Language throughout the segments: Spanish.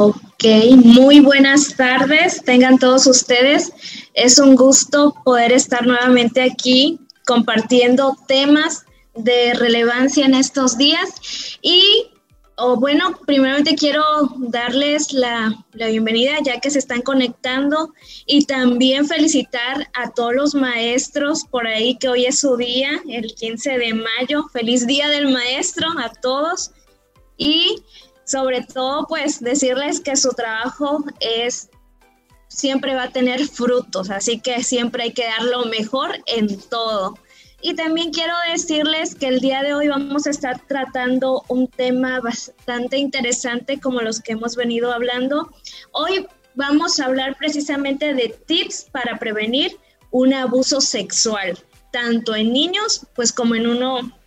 Ok, muy buenas tardes, tengan todos ustedes. Es un gusto poder estar nuevamente aquí compartiendo temas de relevancia en estos días y o bueno, primeramente quiero darles la, la, bienvenida ya que se están conectando y también felicitar a todos los maestros por ahí que hoy es su día, el 15 de mayo. Feliz día del maestro a todos y sobre todo pues decirles que su trabajo es siempre va a tener frutos, así que siempre hay que dar lo mejor en todo. Y también quiero decirles que el día de hoy vamos a estar tratando un tema bastante interesante como los que hemos venido hablando. Hoy vamos a hablar precisamente de tips para prevenir un abuso sexual, tanto en niños pues como en uno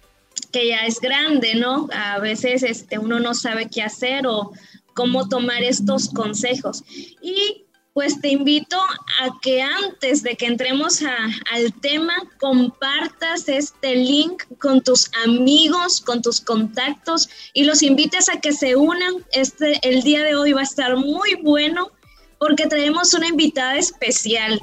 que ya es grande, ¿no? A veces este, uno no sabe qué hacer o cómo tomar estos consejos. Y pues te invito a que antes de que entremos al tema, compartas este link con tus amigos, con tus contactos y los invites a que se unan. Este, el día de hoy va a estar muy bueno porque traemos una invitada especial.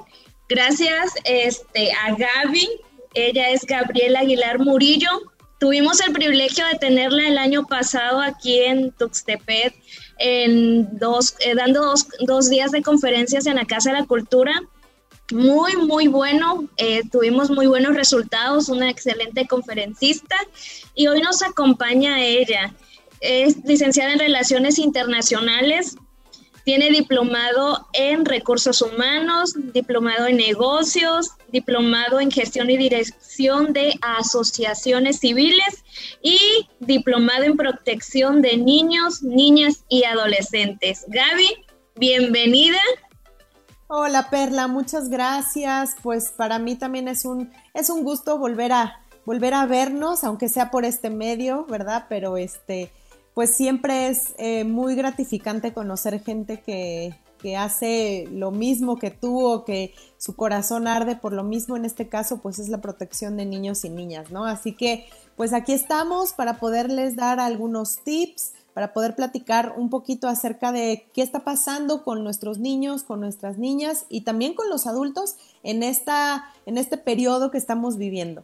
Gracias este, a Gaby, ella es Gabriela Aguilar Murillo. Tuvimos el privilegio de tenerla el año pasado aquí en Tuxtepec en dos, eh, dando dos, días de conferencias en la Casa de la Cultura. Muy, muy bueno. Eh, tuvimos muy buenos resultados, una excelente conferencista y hoy nos acompaña ella. Es licenciada en Relaciones Internacionales, tiene diplomado en recursos humanos, diplomado en negocios, diplomado en gestión y dirección de asociaciones civiles y diplomado en protección de niños, niñas y adolescentes. Gaby, bienvenida. Hola Perla, muchas gracias. Pues para mí también es un, es un gusto volver a, volver a vernos, aunque sea por este medio, ¿verdad? Pero este, pues siempre es eh, muy gratificante conocer gente que, que, hace lo mismo que tú o que su corazón arde por lo mismo. En este caso, pues es la protección de niños y niñas, ¿no? Así que, pues aquí estamos para poderles dar algunos tips, para poder platicar un poquito acerca de qué está pasando con nuestros niños, con nuestras niñas y también con los adultos en, esta, en este periodo que estamos viviendo.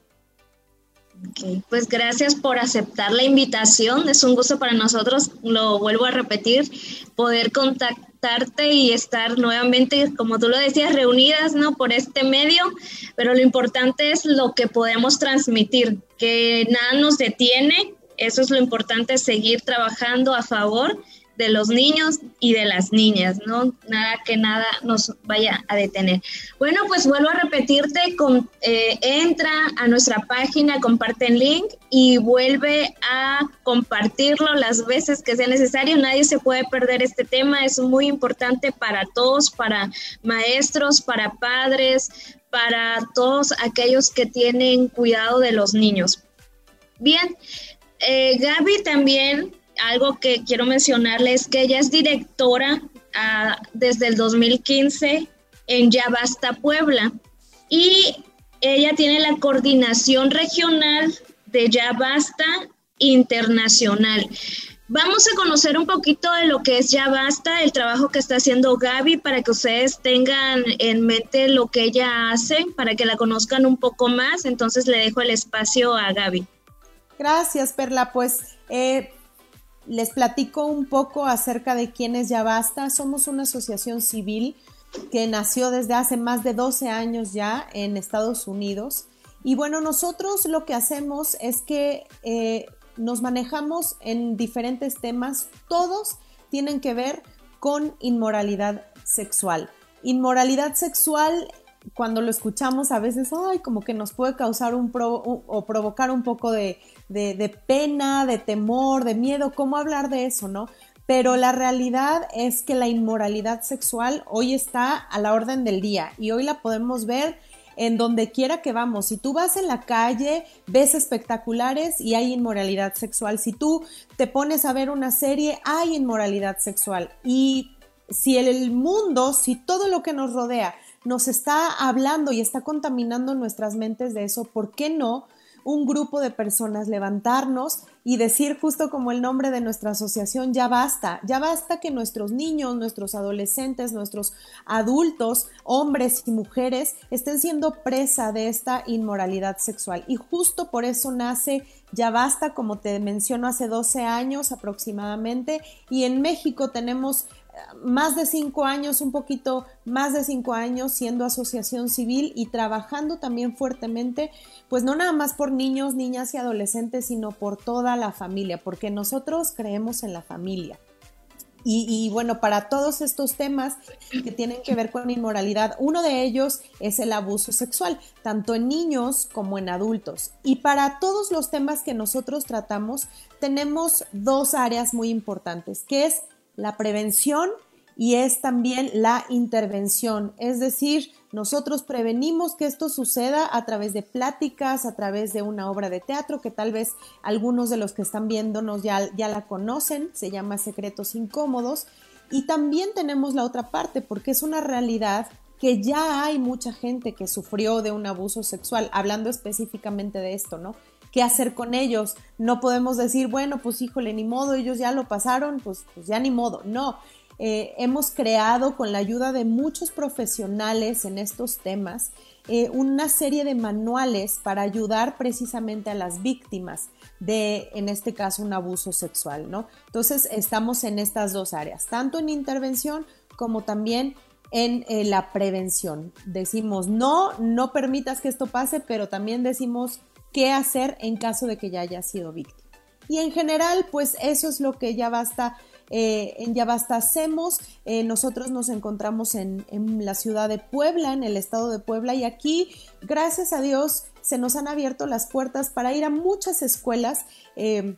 Ok, pues gracias por aceptar la invitación. Es un gusto para nosotros, lo vuelvo a repetir, poder contactarte y estar nuevamente, como tú lo decías, reunidas, ¿no? Por este medio, pero lo importante es lo que podemos transmitir, que nada nos detiene. Eso es lo importante, seguir trabajando a favor de los niños y de las niñas, ¿no? Nada que nada nos vaya a detener. Bueno, pues vuelvo a repetirte, eh, entra a nuestra página, comparte el link y vuelve a compartirlo las veces que sea necesario. Nadie se puede perder este tema, es muy importante para todos, para maestros, para padres, para todos aquellos que tienen cuidado de los niños. Bien, eh, Gaby también algo que quiero mencionarles es que ella es directora ah, desde el 2015 en Ya Basta Puebla y ella tiene la coordinación regional de Ya Basta Internacional. Vamos a conocer un poquito de lo que es Ya Basta, el trabajo que está haciendo Gaby para que ustedes tengan en mente lo que ella hace, para que la conozcan un poco más. Entonces le dejo el espacio a Gaby. Gracias, Perla. Pues eh, les platico un poco acerca de quién es Ya Basta. Somos una asociación civil que nació desde hace más de 12 años ya en Estados Unidos. Y bueno, nosotros lo que hacemos es que eh, nos manejamos en diferentes temas. Todos tienen que ver con inmoralidad sexual. Inmoralidad sexual cuando lo escuchamos a veces, ay, como que nos puede causar un, o provocar un poco de, de, pena, de temor, de miedo, ¿cómo hablar de eso, no? Pero la realidad es que la inmoralidad sexual hoy está a la orden del día y hoy la podemos ver en donde quiera que vamos. Si tú vas en la calle, ves espectaculares y hay inmoralidad sexual. Si tú te pones a ver una serie, hay inmoralidad sexual. Y si el mundo, si todo lo que nos rodea nos está hablando y está contaminando nuestras mentes de eso, ¿por qué no un grupo de personas levantarnos y decir justo como el nombre de nuestra asociación, ya basta, ya basta que nuestros niños, nuestros adolescentes, nuestros adultos, hombres y mujeres estén siendo presa de esta inmoralidad sexual. Y justo por eso nace Ya basta, como te menciono, hace 12 años aproximadamente, y en México tenemos más de cinco años, un poquito más de cinco años siendo asociación civil y trabajando también fuertemente, pues no nada más por niños, niñas y adolescentes, sino por toda la familia, porque nosotros creemos en la familia. Y, bueno, para todos estos temas que tienen que ver con inmoralidad, uno de ellos es el abuso sexual, tanto en niños como en adultos. Y para todos los temas que nosotros tratamos, tenemos dos áreas muy importantes, que es la prevención y es también la intervención. Es decir, nosotros prevenimos que esto suceda a través de pláticas, a través de una obra de teatro que tal vez algunos de los que están viéndonos ya, ya la conocen, se llama Secretos Incómodos. Y también tenemos la otra parte, porque es una realidad que ya hay mucha gente que sufrió de un abuso sexual, hablando específicamente de esto, ¿no? Qué hacer con ellos. No podemos decir, bueno, pues híjole, ni modo, ellos ya lo pasaron, pues, pues ya ni modo. No, eh, hemos creado con la ayuda de muchos profesionales en estos temas eh, una serie de manuales para ayudar precisamente a las víctimas de, en este caso, un abuso sexual, ¿no? Entonces, estamos en estas dos áreas, tanto en intervención como también en eh, la prevención. Decimos, no, no permitas que esto pase, pero también decimos, qué hacer en caso de que ya haya sido víctima. Y en general, pues eso es lo que ya basta. Eh, en hacemos. Eh, nosotros nos encontramos en, la ciudad de Puebla, en el estado de Puebla, y aquí, gracias a Dios, se nos han abierto las puertas para ir a muchas escuelas. Eh,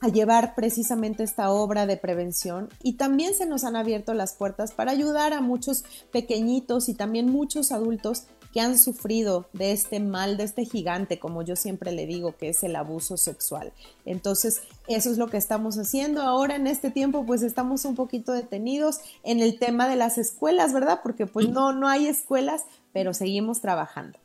a llevar precisamente esta obra de prevención y también se nos han abierto las puertas para ayudar a muchos pequeñitos y también muchos adultos que han sufrido de este mal, de este gigante, como yo siempre le digo, que es el abuso sexual. Entonces, eso es lo que estamos haciendo. Ahora en este tiempo, pues estamos un poquito detenidos en el tema de las escuelas, ¿verdad? Porque pues no, no hay escuelas, pero seguimos trabajando.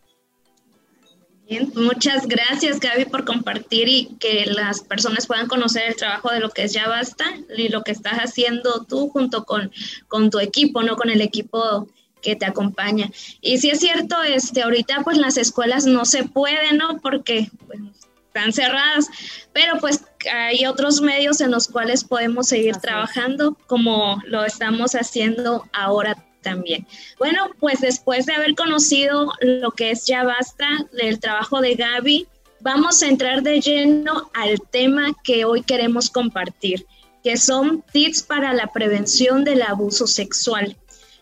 Bien, muchas gracias Gaby por compartir y que las personas puedan conocer el trabajo de lo que es Ya Basta y lo que estás haciendo tú junto con, con tu equipo, ¿no? Con el equipo que te acompaña. Y si es cierto, este, ahorita pues las escuelas no se pueden, ¿no? Porque pues, están cerradas, pero pues hay otros medios en los cuales podemos seguir trabajando como lo estamos haciendo ahora también. Bueno, pues después de haber conocido lo que es Ya Basta, del trabajo de Gaby, vamos a entrar de lleno al tema que hoy queremos compartir, que son tips para la prevención del abuso sexual.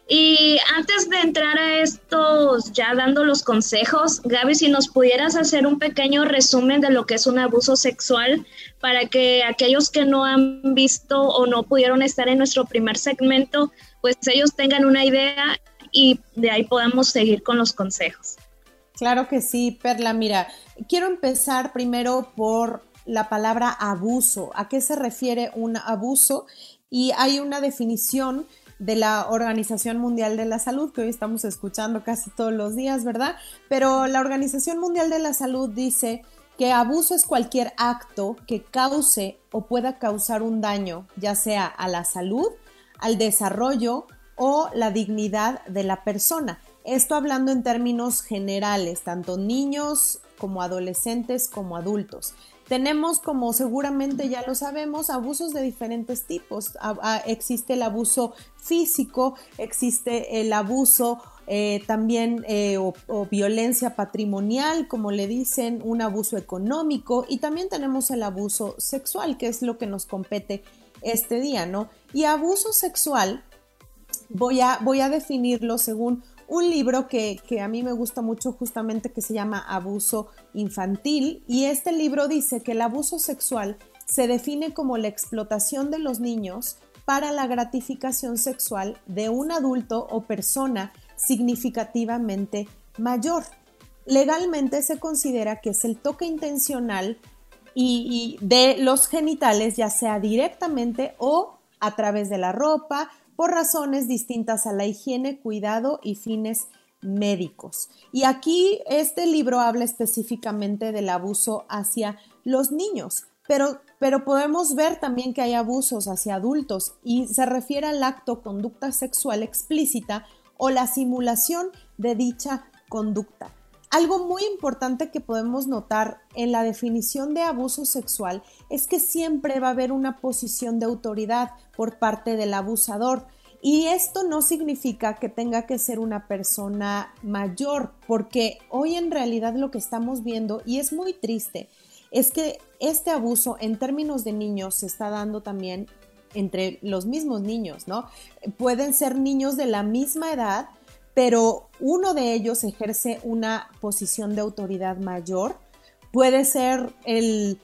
Y antes de entrar a estos, ya dando los consejos, Gaby, si nos pudieras hacer un pequeño resumen de lo que es un abuso sexual para que aquellos que no han visto o no pudieron estar en nuestro primer segmento, pues ellos tengan una idea y de ahí podamos seguir con los consejos. Claro que sí, Perla. Mira, quiero empezar primero por la palabra abuso. ¿A qué se refiere un abuso? Y hay una definición de la Organización Mundial de la Salud, que hoy estamos escuchando casi todos los días, ¿verdad? Pero la Organización Mundial de la Salud dice que abuso es cualquier acto que cause o pueda causar un daño, ya sea a la salud, al desarrollo o la dignidad de la persona. Esto hablando en términos generales, tanto niños como adolescentes como adultos. Tenemos, como seguramente ya lo sabemos, abusos de diferentes tipos. existe el abuso físico, existe el abuso eh, también eh, o, violencia patrimonial, como le dicen, un abuso económico y también tenemos el abuso sexual, que es lo que nos compete este día, ¿no? Y abuso sexual, voy a, voy a definirlo según un libro que, a mí me gusta mucho justamente que se llama Abuso Infantil y este libro dice que el abuso sexual se define como la explotación de los niños para la gratificación sexual de un adulto o persona significativamente mayor. Legalmente se considera que es el toque intencional y, de los genitales, ya sea directamente o a través de la ropa, por razones distintas a la higiene, cuidado y fines médicos. Y aquí este libro habla específicamente del abuso hacia los niños, pero, pero podemos ver también que hay abusos hacia adultos y se refiere al acto conducta sexual explícita o la simulación de dicha conducta. Algo muy importante que podemos notar en la definición de abuso sexual es que siempre va a haber una posición de autoridad por parte del abusador. Y esto no significa que tenga que ser una persona mayor, porque hoy en realidad lo que estamos viendo, y es muy triste, es que este abuso en términos de niños se está dando también entre los mismos niños, ¿no? Pueden ser niños de la misma edad, pero uno de ellos ejerce una posición de autoridad mayor. Puede ser el,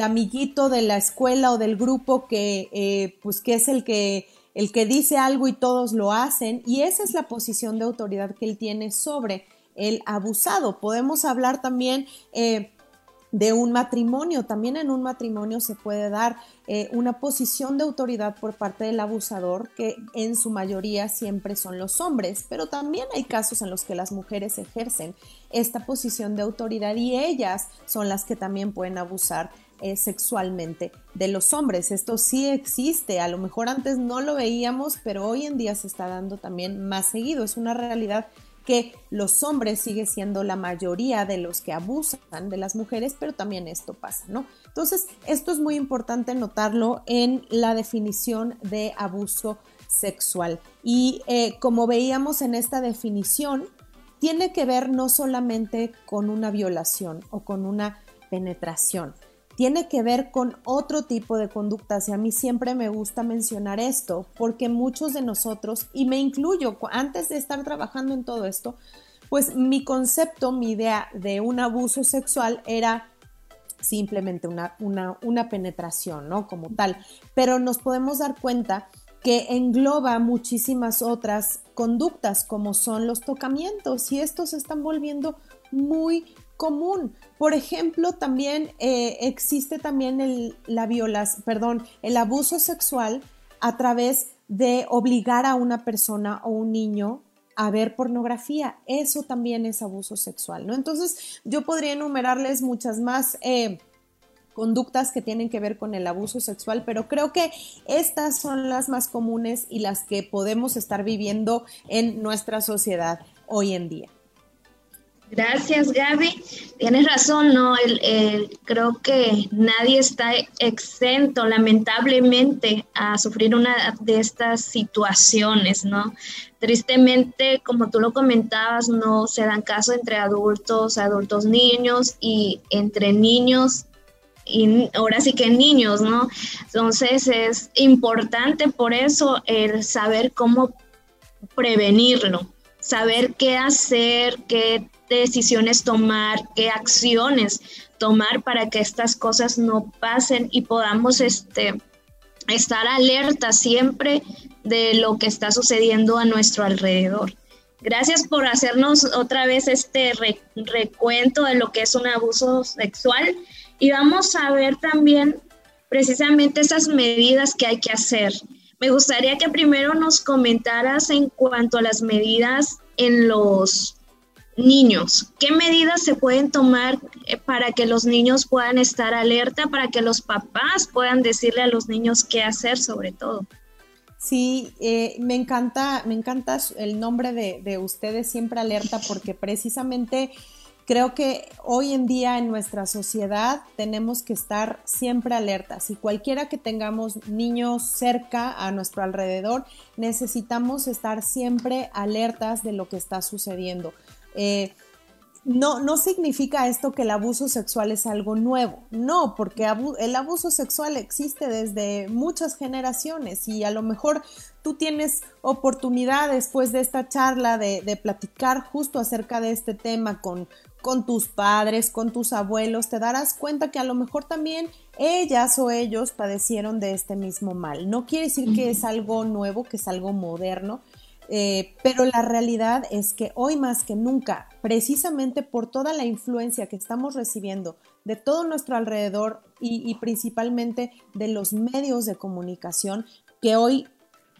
amiguito de la escuela o del grupo que, eh, pues que es el que, el que dice algo y todos lo hacen, y esa es la posición de autoridad que él tiene sobre el abusado. Podemos hablar también eh, de un matrimonio. También en un matrimonio se puede dar eh, una posición de autoridad por parte del abusador, que en su mayoría siempre son los hombres, pero también hay casos en los que las mujeres ejercen esta posición de autoridad y ellas son las que también pueden abusar eh, sexualmente de los hombres. Esto sí existe, a lo mejor antes no lo veíamos, pero hoy en día se está dando también más seguido. Es una realidad que los hombres sigue siendo la mayoría de los que abusan de las mujeres, pero también esto pasa, ¿no? Entonces, esto es muy importante notarlo en la definición de abuso sexual. Y eh, como veíamos en esta definición, tiene que ver no solamente con una violación o con una penetración, tiene que ver con otro tipo de conductas y a mí siempre me gusta mencionar esto porque muchos de nosotros, y me incluyo, antes de estar trabajando en todo esto, pues mi concepto, mi idea de un abuso sexual era simplemente una, una, una penetración, ¿no? Como tal, pero nos podemos dar cuenta que engloba muchísimas otras conductas como son los tocamientos y estos se están volviendo muy común. Por ejemplo, también eh, existe también el, la violas, perdón, el abuso sexual a través de obligar a una persona o un niño a ver pornografía. Eso también es abuso sexual, ¿no? Entonces, yo podría enumerarles muchas más eh, conductas que tienen que ver con el abuso sexual, pero creo que estas son las más comunes y las que podemos estar viviendo en nuestra sociedad hoy en día. Gracias, Gaby. Tienes razón, ¿no? El, creo que nadie está exento, lamentablemente, a sufrir una de estas situaciones, ¿no? Tristemente, como tú lo comentabas, no se dan caso entre adultos, adultos niños y entre niños y ahora sí que niños, ¿no? Entonces es importante por eso el saber cómo prevenirlo, saber qué hacer, qué decisiones tomar, qué acciones tomar para que estas cosas no pasen y podamos este, estar alerta siempre de lo que está sucediendo a nuestro alrededor. Gracias por hacernos otra vez este recuento de lo que es un abuso sexual y vamos a ver también precisamente esas medidas que hay que hacer. Me gustaría que primero nos comentaras en cuanto a las medidas en los niños. ¿Qué medidas se pueden tomar eh, para que los niños puedan estar alerta, para que los papás puedan decirle a los niños qué hacer sobre todo? Sí, eh, me encanta, me encanta el nombre de, de ustedes siempre alerta porque precisamente creo que hoy en día en nuestra sociedad tenemos que estar siempre alertas y cualquiera que tengamos niños cerca a nuestro alrededor, necesitamos estar siempre alertas de lo que está sucediendo. Eh, no, no significa esto que el abuso sexual es algo nuevo, no, porque el abuso sexual existe desde muchas generaciones y a lo mejor tú tienes oportunidad después de esta charla de, de platicar justo acerca de este tema con, con tus padres, con tus abuelos, te darás cuenta que a lo mejor también ellas o ellos padecieron de este mismo mal. No quiere decir que es algo nuevo, que es algo moderno, eh, pero la realidad es que hoy más que nunca, precisamente por toda la influencia que estamos recibiendo de todo nuestro alrededor y, principalmente de los medios de comunicación, que hoy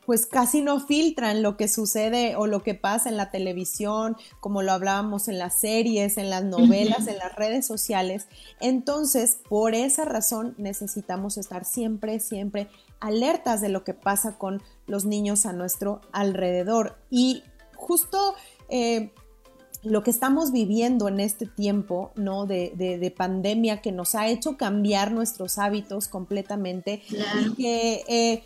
pues casi no filtran lo que sucede o lo que pasa en la televisión, como lo hablábamos en las series, en las novelas, en las redes sociales. Entonces, por esa razón necesitamos estar siempre, siempre alertas de lo que pasa con los niños a nuestro alrededor. Y justo eh, lo que estamos viviendo en este tiempo, ¿no? De, pandemia que nos ha hecho cambiar nuestros hábitos completamente y que, eh,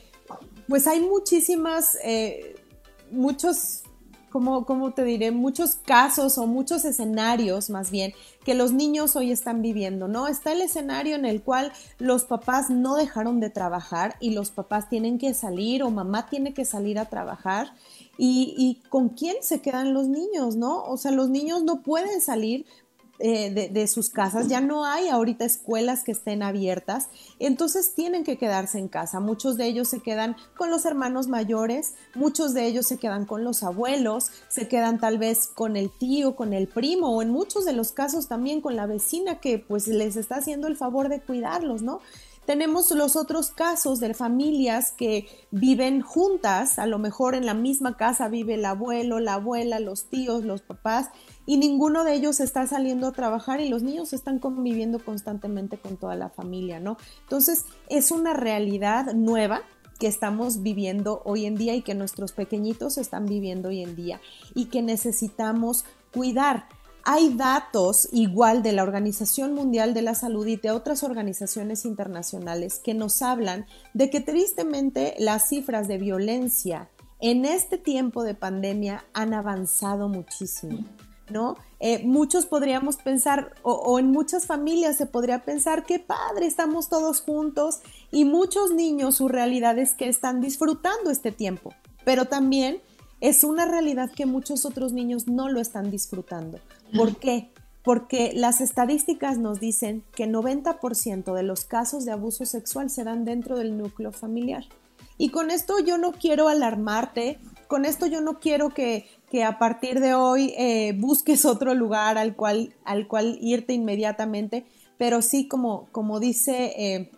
pues hay muchísimas, eh, muchos, ¿cómo, ¿cómo, te diré? Muchos casos o muchos escenarios más bien que los niños hoy están viviendo, ¿no? Está el escenario en el cual los papás no dejaron de trabajar y los papás tienen que salir o mamá tiene que salir a trabajar y, con quién se quedan los niños, ¿no? O sea, los niños no pueden salir eh, de, sus casas, ya no hay ahorita escuelas que estén abiertas, entonces tienen que quedarse en casa. Muchos de ellos se quedan con los hermanos mayores, muchos de ellos se quedan con los abuelos, se quedan tal vez con el tío, con el primo o en muchos de los casos también con la vecina que pues les está haciendo el favor de cuidarlos, ¿no? Tenemos los otros casos de familias que viven juntas, a lo mejor en la misma casa vive el abuelo, la abuela, los tíos, los papás, y ninguno de ellos está saliendo a trabajar y los niños están conviviendo constantemente con toda la familia, ¿no? Entonces, es una realidad nueva que estamos viviendo hoy en día y que nuestros pequeñitos están viviendo hoy en día y que necesitamos cuidar hay datos igual de la Organización Mundial de la Salud y de otras organizaciones internacionales que nos hablan de que tristemente las cifras de violencia en este tiempo de pandemia han avanzado muchísimo. ¿No? Eh, muchos podríamos pensar, o, o, en muchas familias se podría pensar, qué padre, estamos todos juntos, y muchos niños su realidad es que están disfrutando este tiempo, pero también es una realidad que muchos otros niños no lo están disfrutando. ¿Por qué? Porque las estadísticas nos dicen que 90% de los casos de abuso sexual se dan dentro del núcleo familiar. Y con esto yo no quiero alarmarte, con esto yo no quiero que, a partir de hoy eh, busques otro lugar al cual, al cual irte inmediatamente, pero sí como, como dice, eh,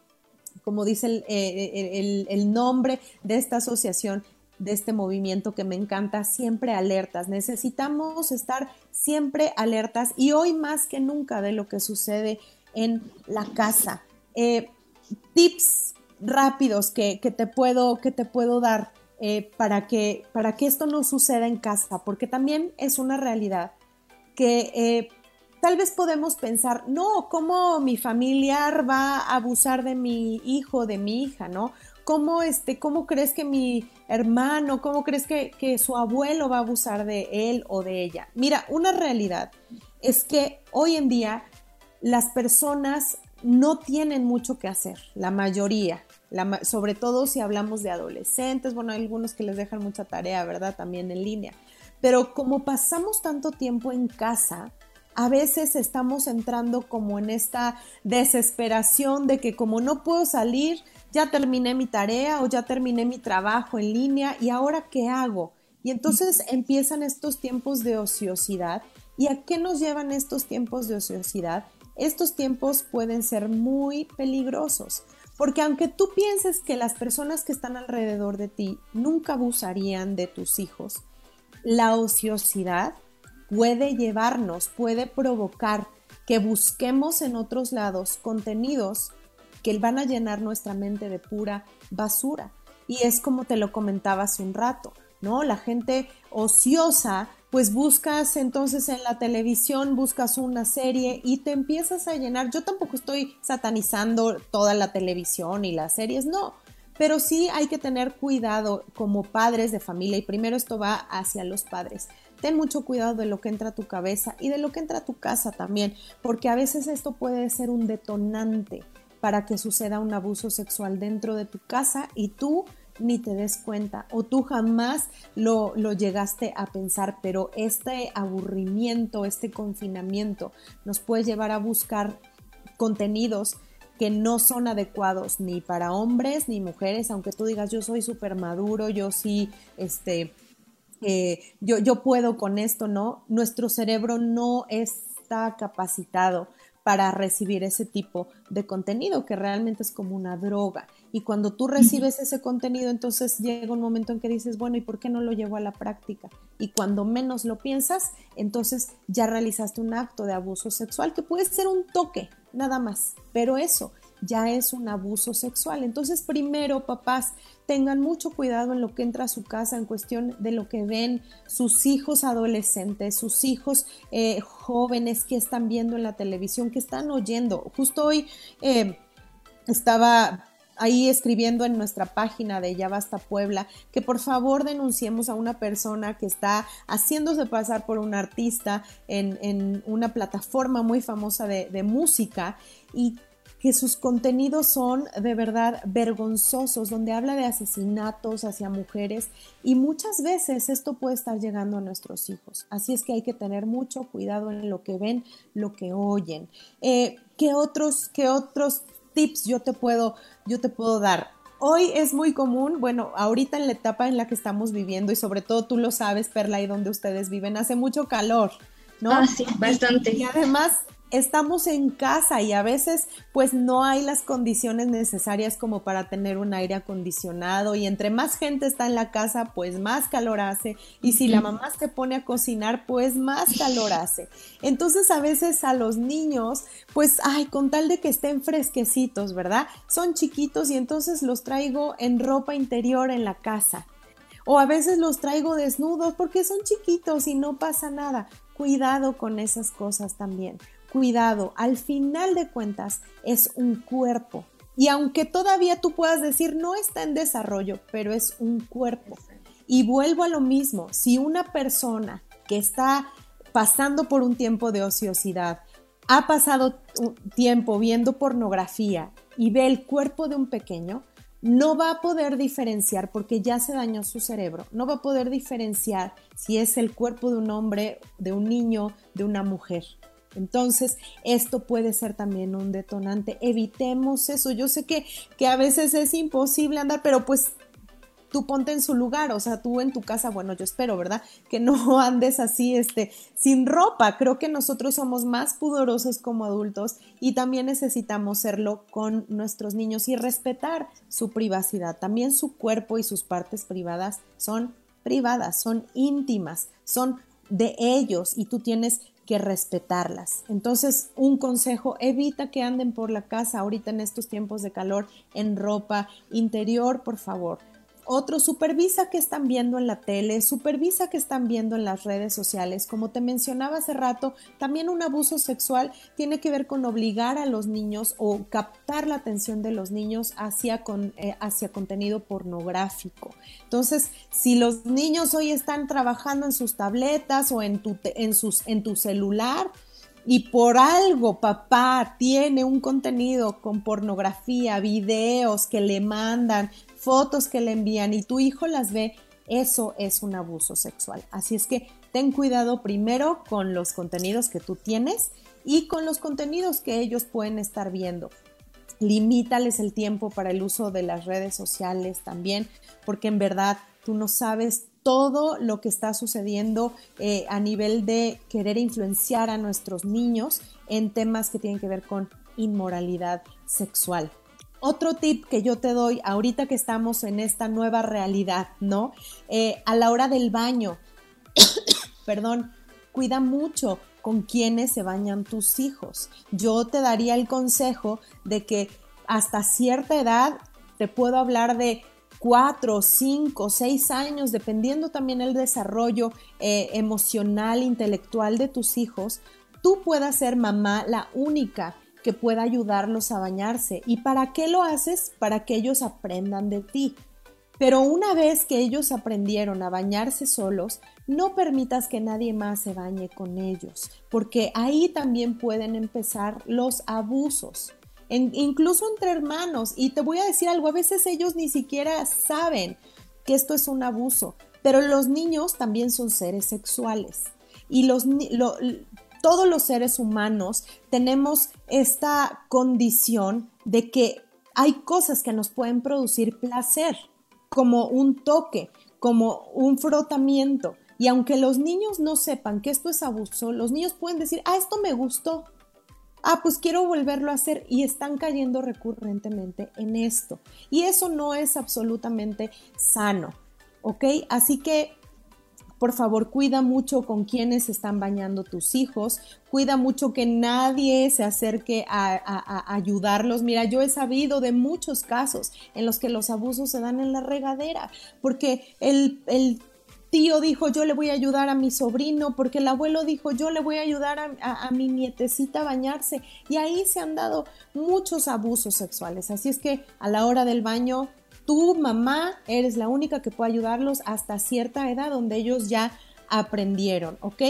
como dice eh, el nombre de esta asociación, de este movimiento que me encanta, siempre alertas. Necesitamos estar siempre alertas y hoy más que nunca de lo que sucede en la casa. Tips rápidos que, te puedo, que te puedo dar eh, para, que, para que esto no suceda en casa, porque también es una realidad que eh, tal vez podemos pensar, no, ¿cómo mi familiar va a abusar de mi hijo, de mi hija, no? ¿Cómo, este, cómo crees que mi hermano, cómo crees que, que su abuelo va a abusar de él o de ella? Mira, una realidad es que hoy en día las personas no tienen mucho que hacer, la mayoría, sobre todo si hablamos de adolescentes, bueno, hay algunos que les dejan mucha tarea, ¿verdad? También en línea. Pero como pasamos tanto tiempo en casa, a veces estamos entrando como en esta desesperación de que como no puedo salir, ya terminé mi tarea o ya terminé mi trabajo en línea y ahora qué hago. Y entonces empiezan estos tiempos de ociosidad. ¿Y a qué nos llevan estos tiempos de ociosidad? Estos tiempos pueden ser muy peligrosos, porque aunque tú pienses que las personas que están alrededor de ti nunca abusarían de tus hijos, la ociosidad puede llevarnos, puede provocar que busquemos en otros lados contenidos que van a llenar nuestra mente de pura basura. Y es como te lo comentaba hace un rato, ¿no? La gente ociosa, pues buscas entonces en la televisión, buscas una serie y te empiezas a llenar. Yo tampoco estoy satanizando toda la televisión y las series, no. Pero sí hay que tener cuidado como padres de familia y primero esto va hacia los padres. Ten mucho cuidado de lo que entra a tu cabeza y de lo que entra a tu casa también, porque a veces esto puede ser un detonante para que suceda un abuso sexual dentro de tu casa y tú ni te des cuenta o tú jamás lo, llegaste a pensar, pero este aburrimiento, este confinamiento nos puede llevar a buscar contenidos que no son adecuados ni para hombres ni mujeres, aunque tú digas yo soy súper maduro, yo sí, este, eh, yo, yo puedo con esto, ¿no? Nuestro cerebro no está capacitado para recibir ese tipo de contenido que realmente es como una droga. Y cuando tú recibes ese contenido, entonces llega un momento en que dices, bueno, ¿y por qué no lo llevo a la práctica? Y cuando menos lo piensas, entonces ya realizaste un acto de abuso sexual que puede ser un toque, nada más, pero eso ya es un abuso sexual. Entonces, primero, papás, tengan mucho cuidado en lo que entra a su casa en cuestión de lo que ven sus hijos adolescentes, sus hijos eh, jóvenes que están viendo en la televisión, que están oyendo. Justo hoy eh, estaba ahí escribiendo en nuestra página de Ya Basta Puebla que por favor denunciemos a una persona que está haciéndose pasar por un artista en, una plataforma muy famosa de, de música y que sus contenidos son de verdad vergonzosos, donde habla de asesinatos hacia mujeres y muchas veces esto puede estar llegando a nuestros hijos. Así es que hay que tener mucho cuidado en lo que ven, lo que oyen. Eh, ¿qué, otros, ¿Qué otros tips yo te puedo, yo te puedo dar? Hoy es muy común, bueno, ahorita en la etapa en la que estamos viviendo y sobre todo tú lo sabes, Perla, y donde ustedes viven, hace mucho calor, ¿no? Ah, sí, bastante. y además estamos en casa y a veces pues no hay las condiciones necesarias como para tener un aire acondicionado y entre más gente está en la casa pues más calor hace y si la mamá se pone a cocinar pues más calor hace. Entonces a veces a los niños pues ay con tal de que estén fresquecitos, ¿verdad? Son chiquitos y entonces los traigo en ropa interior en la casa. O a veces los traigo desnudos porque son chiquitos y no pasa nada. Cuidado con esas cosas también cuidado, al final de cuentas es un cuerpo. Y aunque todavía tú puedas decir no está en desarrollo, pero es un cuerpo. Y vuelvo a lo mismo, si una persona que está pasando por un tiempo de ociosidad, ha pasado tiempo viendo pornografía y ve el cuerpo de un pequeño, no va a poder diferenciar porque ya se dañó su cerebro, no va a poder diferenciar si es el cuerpo de un hombre, de un niño, de una mujer. Entonces, esto puede ser también un detonante. Evitemos eso. Yo sé que, que a veces es imposible andar, pero pues tú ponte en su lugar, o sea, tú en tu casa, bueno, yo espero, ¿verdad? Que no andes así, este, sin ropa. Creo que nosotros somos más pudorosos como adultos y también necesitamos serlo con nuestros niños y respetar su privacidad. También su cuerpo y sus partes privadas son privadas, son íntimas, son de ellos y tú tienes que respetarlas. Entonces, un consejo, evita que anden por la casa ahorita en estos tiempos de calor en ropa interior, por favor. Otro, supervisa que están viendo en la tele, supervisa que están viendo en las redes sociales. Como te mencionaba hace rato, también un abuso sexual tiene que ver con obligar a los niños o captar la atención de los niños hacia, con, eh, hacia contenido pornográfico. Entonces, si los niños hoy están trabajando en sus tabletas o en tu, en sus, en tu celular, y por algo papá tiene un contenido con pornografía, videos que le mandan, fotos que le envían y tu hijo las ve, eso es un abuso sexual. Así es que ten cuidado primero con los contenidos que tú tienes y con los contenidos que ellos pueden estar viendo. Limítales el tiempo para el uso de las redes sociales también, porque en verdad tú no sabes todo lo que está sucediendo eh, a nivel de querer influenciar a nuestros niños en temas que tienen que ver con inmoralidad sexual. Otro tip que yo te doy ahorita que estamos en esta nueva realidad, ¿no? Eh, a la hora del baño, perdón, cuida mucho con quienes se bañan tus hijos. Yo te daría el consejo de que hasta cierta edad, te puedo hablar de cuatro, cinco, seis años, dependiendo también el desarrollo eh, emocional, intelectual de tus hijos, tú puedas ser mamá la única que pueda ayudarlos a bañarse. ¿Y para qué lo haces? Para que ellos aprendan de ti. Pero una vez que ellos aprendieron a bañarse solos, no permitas que nadie más se bañe con ellos, porque ahí también pueden empezar los abusos, incluso entre hermanos. Y te voy a decir algo, a veces ellos ni siquiera saben que esto es un abuso, pero los niños también son seres sexuales. Y los, todos los seres humanos tenemos esta condición de que hay cosas que nos pueden producir placer, como un toque, como un frotamiento. Y aunque los niños no sepan que esto es abuso, los niños pueden decir, ah, esto me gustó. ah, pues quiero volverlo a hacer y están cayendo recurrentemente en esto. Y eso no es absolutamente sano, ¿ok? Así que por favor, cuida mucho con quienes están bañando tus hijos, cuida mucho que nadie se acerque a, ayudarlos. Mira, yo he sabido de muchos casos en los que los abusos se dan en la regadera, porque el, tío dijo yo le voy a ayudar a mi sobrino, porque el abuelo dijo yo le voy a ayudar a, mi nietecita a bañarse. Y ahí se han dado muchos abusos sexuales. Así es que a la hora del baño, tu mamá eres la única que puede ayudarlos hasta cierta edad donde ellos ya aprendieron, ¿ok?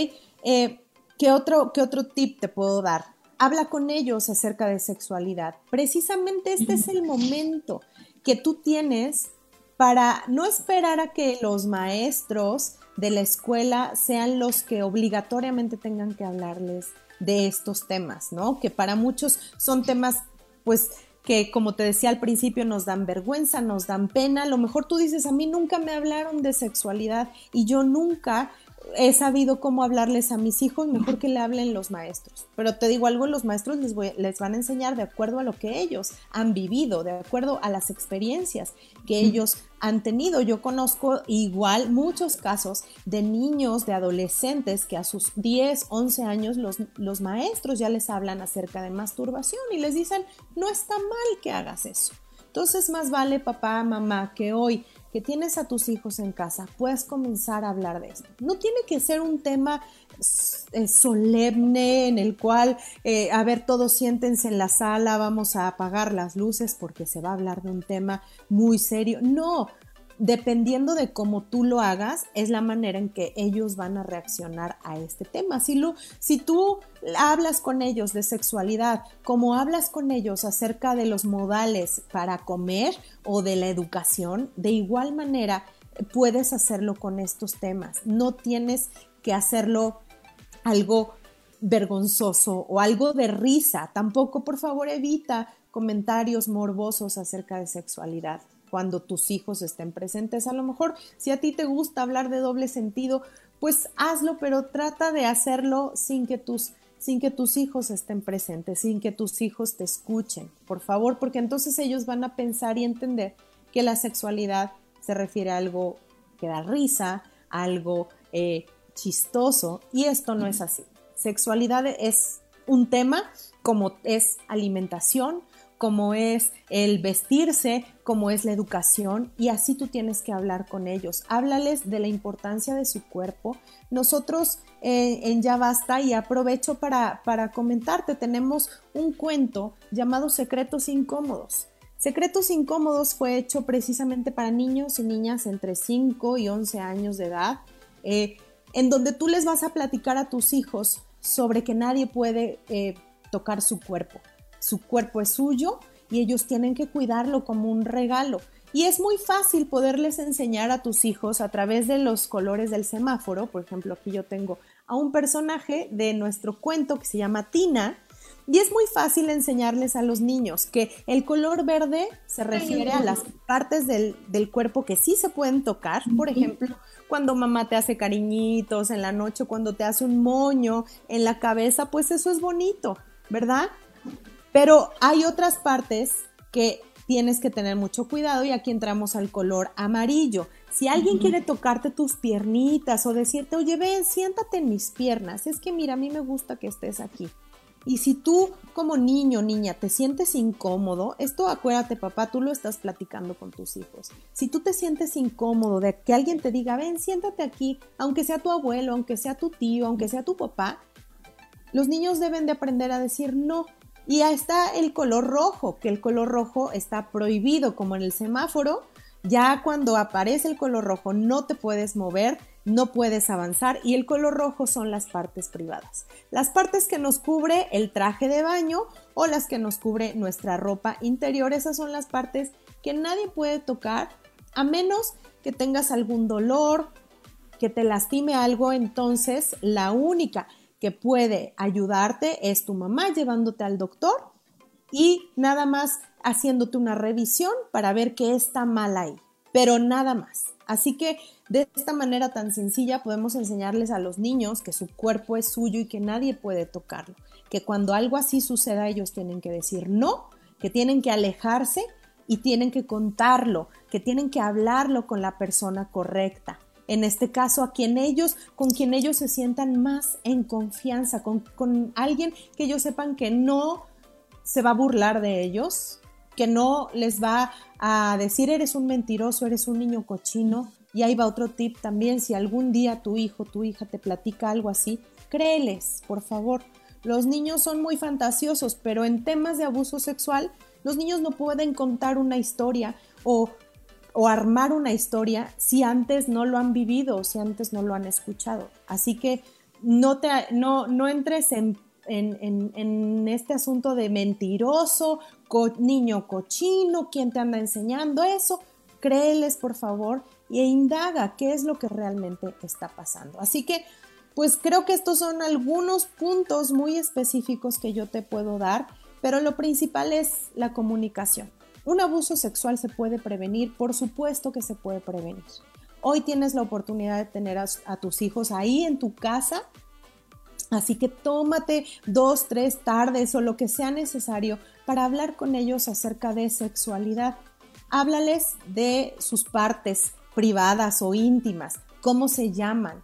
Eh, ¿qué, otro, ¿Qué otro tip te puedo dar? Habla con ellos acerca de sexualidad. Precisamente este es el momento que tú tienes para no esperar a que los maestros de la escuela sean los que obligatoriamente tengan que hablarles de estos temas, ¿no? Que para muchos son temas, pues, que como te decía al principio nos dan vergüenza, nos dan pena. A lo mejor tú dices, a mí nunca me hablaron de sexualidad y yo nunca he sabido cómo hablarles a mis hijos, mejor que le hablen los maestros. Pero te digo algo, los maestros les, les van a enseñar de acuerdo a lo que ellos han vivido, de acuerdo a las experiencias que ellos han tenido. Yo conozco igual muchos casos de niños, de adolescentes que a sus 10, 11 años los, los maestros ya les hablan acerca de masturbación y les dicen, no está mal que hagas eso. Entonces más vale papá, mamá, que hoy que tienes a tus hijos en casa, puedes comenzar a hablar de esto. No tiene que ser un tema eh, solemne en el cual, eh, a ver, todos siéntense en la sala, vamos a apagar las luces porque se va a hablar de un tema muy serio. No, dependiendo de cómo tú lo hagas, es la manera en que ellos van a reaccionar a este tema. Si, lo, si tú hablas con ellos de sexualidad, como hablas con ellos acerca de los modales para comer o de la educación, de igual manera puedes hacerlo con estos temas. No tienes que hacerlo algo vergonzoso o algo de risa. Tampoco, por favor, evita comentarios morbosos acerca de sexualidad cuando tus hijos estén presentes. A lo mejor si a ti te gusta hablar de doble sentido, pues hazlo, pero trata de hacerlo sin que tus sin que tus hijos estén presentes, sin que tus hijos te escuchen, por favor, porque entonces ellos van a pensar y entender que la sexualidad se refiere a algo que da risa, algo eh, chistoso, y esto no es así. Sexualidad es un tema como es alimentación, como es el vestirse, como es la educación, y así tú tienes que hablar con ellos. Háblales de la importancia de su cuerpo. Nosotros eh, en Ya Basta, y aprovecho para, para comentarte, tenemos un cuento llamado Secretos Incómodos. Secretos Incómodos fue hecho precisamente para niños y niñas entre 5 y 11 años de edad, eh, en donde tú les vas a platicar a tus hijos sobre que nadie puede eh, tocar su cuerpo su cuerpo es suyo y ellos tienen que cuidarlo como un regalo. Y es muy fácil poderles enseñar a tus hijos a través de los colores del semáforo. Por ejemplo, aquí yo tengo a un personaje de nuestro cuento que se llama Tina. Y es muy fácil enseñarles a los niños que el color verde se refiere a las partes del, del cuerpo que sí se pueden tocar. Por ejemplo, cuando mamá te hace cariñitos en la noche, cuando te hace un moño en la cabeza, pues eso es bonito, ¿verdad? Pero hay otras partes que tienes que tener mucho cuidado y aquí entramos al color amarillo. Si alguien quiere tocarte tus piernitas o decirte, oye, ven, siéntate en mis piernas, es que mira, a mí me gusta que estés aquí. Y si tú como niño o niña te sientes incómodo, esto acuérdate papá, tú lo estás platicando con tus hijos. Si tú te sientes incómodo de que alguien te diga, ven, siéntate aquí, aunque sea tu abuelo, aunque sea tu tío, aunque sea tu papá, los niños deben de aprender a decir no, y ahí está el color rojo, que el color rojo está prohibido como en el semáforo. Ya cuando aparece el color rojo no te puedes mover, no puedes avanzar y el color rojo son las partes privadas. Las partes que nos cubre el traje de baño o las que nos cubre nuestra ropa interior, esas son las partes que nadie puede tocar a menos que tengas algún dolor, que te lastime algo, entonces la única que puede ayudarte es tu mamá llevándote al doctor y nada más haciéndote una revisión para ver qué está mal ahí. Pero nada más. Así que de esta manera tan sencilla podemos enseñarles a los niños que su cuerpo es suyo y que nadie puede tocarlo, que cuando algo así suceda ellos tienen que decir no, que tienen que alejarse y tienen que contarlo, que tienen que hablarlo con la persona correcta. En este caso, a quien ellos, con quien ellos se sientan más en confianza, con, con alguien que ellos sepan que no se va a burlar de ellos, que no les va a decir eres un mentiroso, eres un niño cochino. Y ahí va otro tip también, si algún día tu hijo, tu hija te platica algo así, créeles, por favor. Los niños son muy fantasiosos, pero en temas de abuso sexual, los niños no pueden contar una historia o, o armar una historia si antes no lo han vivido o si antes no lo han escuchado. Así que no, te, no, no entres en en, este asunto de mentiroso, niño cochino, quién te anda enseñando eso, créeles por favor e indaga qué es lo que realmente está pasando. Así que, pues creo que estos son algunos puntos muy específicos que yo te puedo dar, pero lo principal es la comunicación. Un abuso sexual se puede prevenir, por supuesto que se puede prevenir. Hoy tienes la oportunidad de tener a, tus hijos ahí en tu casa Así que tómate dos, tres tardes o lo que sea necesario para hablar con ellos acerca de sexualidad. Háblales de sus partes privadas o íntimas, cómo se llaman,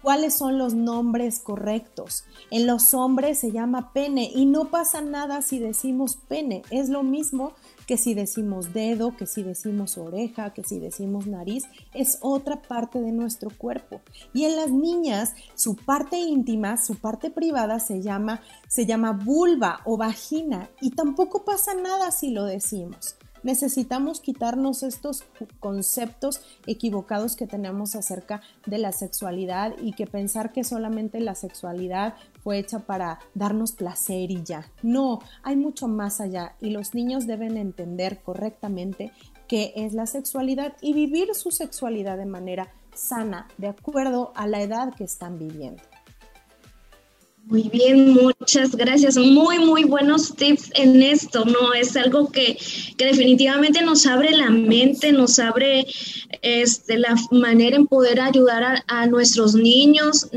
cuáles son los nombres correctos. En los hombres se llama pene y no pasa nada si decimos pene, es lo mismo que si decimos dedo, que si decimos oreja, que si decimos nariz, es otra parte de nuestro cuerpo. Y en las niñas, su parte íntima, su parte privada se llama, se llama vulva o vagina y tampoco pasa nada si lo decimos. Necesitamos quitarnos estos conceptos equivocados que tenemos acerca de la sexualidad y que pensar que solamente la sexualidad fue hecha para darnos placer y ya. No, hay mucho más allá y los niños deben entender correctamente qué es la sexualidad y vivir su sexualidad de manera sana, de acuerdo a la edad que están viviendo. Muy bien, muchas gracias. Muy, muy buenos tips en esto, ¿no? Es algo que, que definitivamente nos abre la mente, nos abre este, la manera en poder ayudar a, a nuestros niños,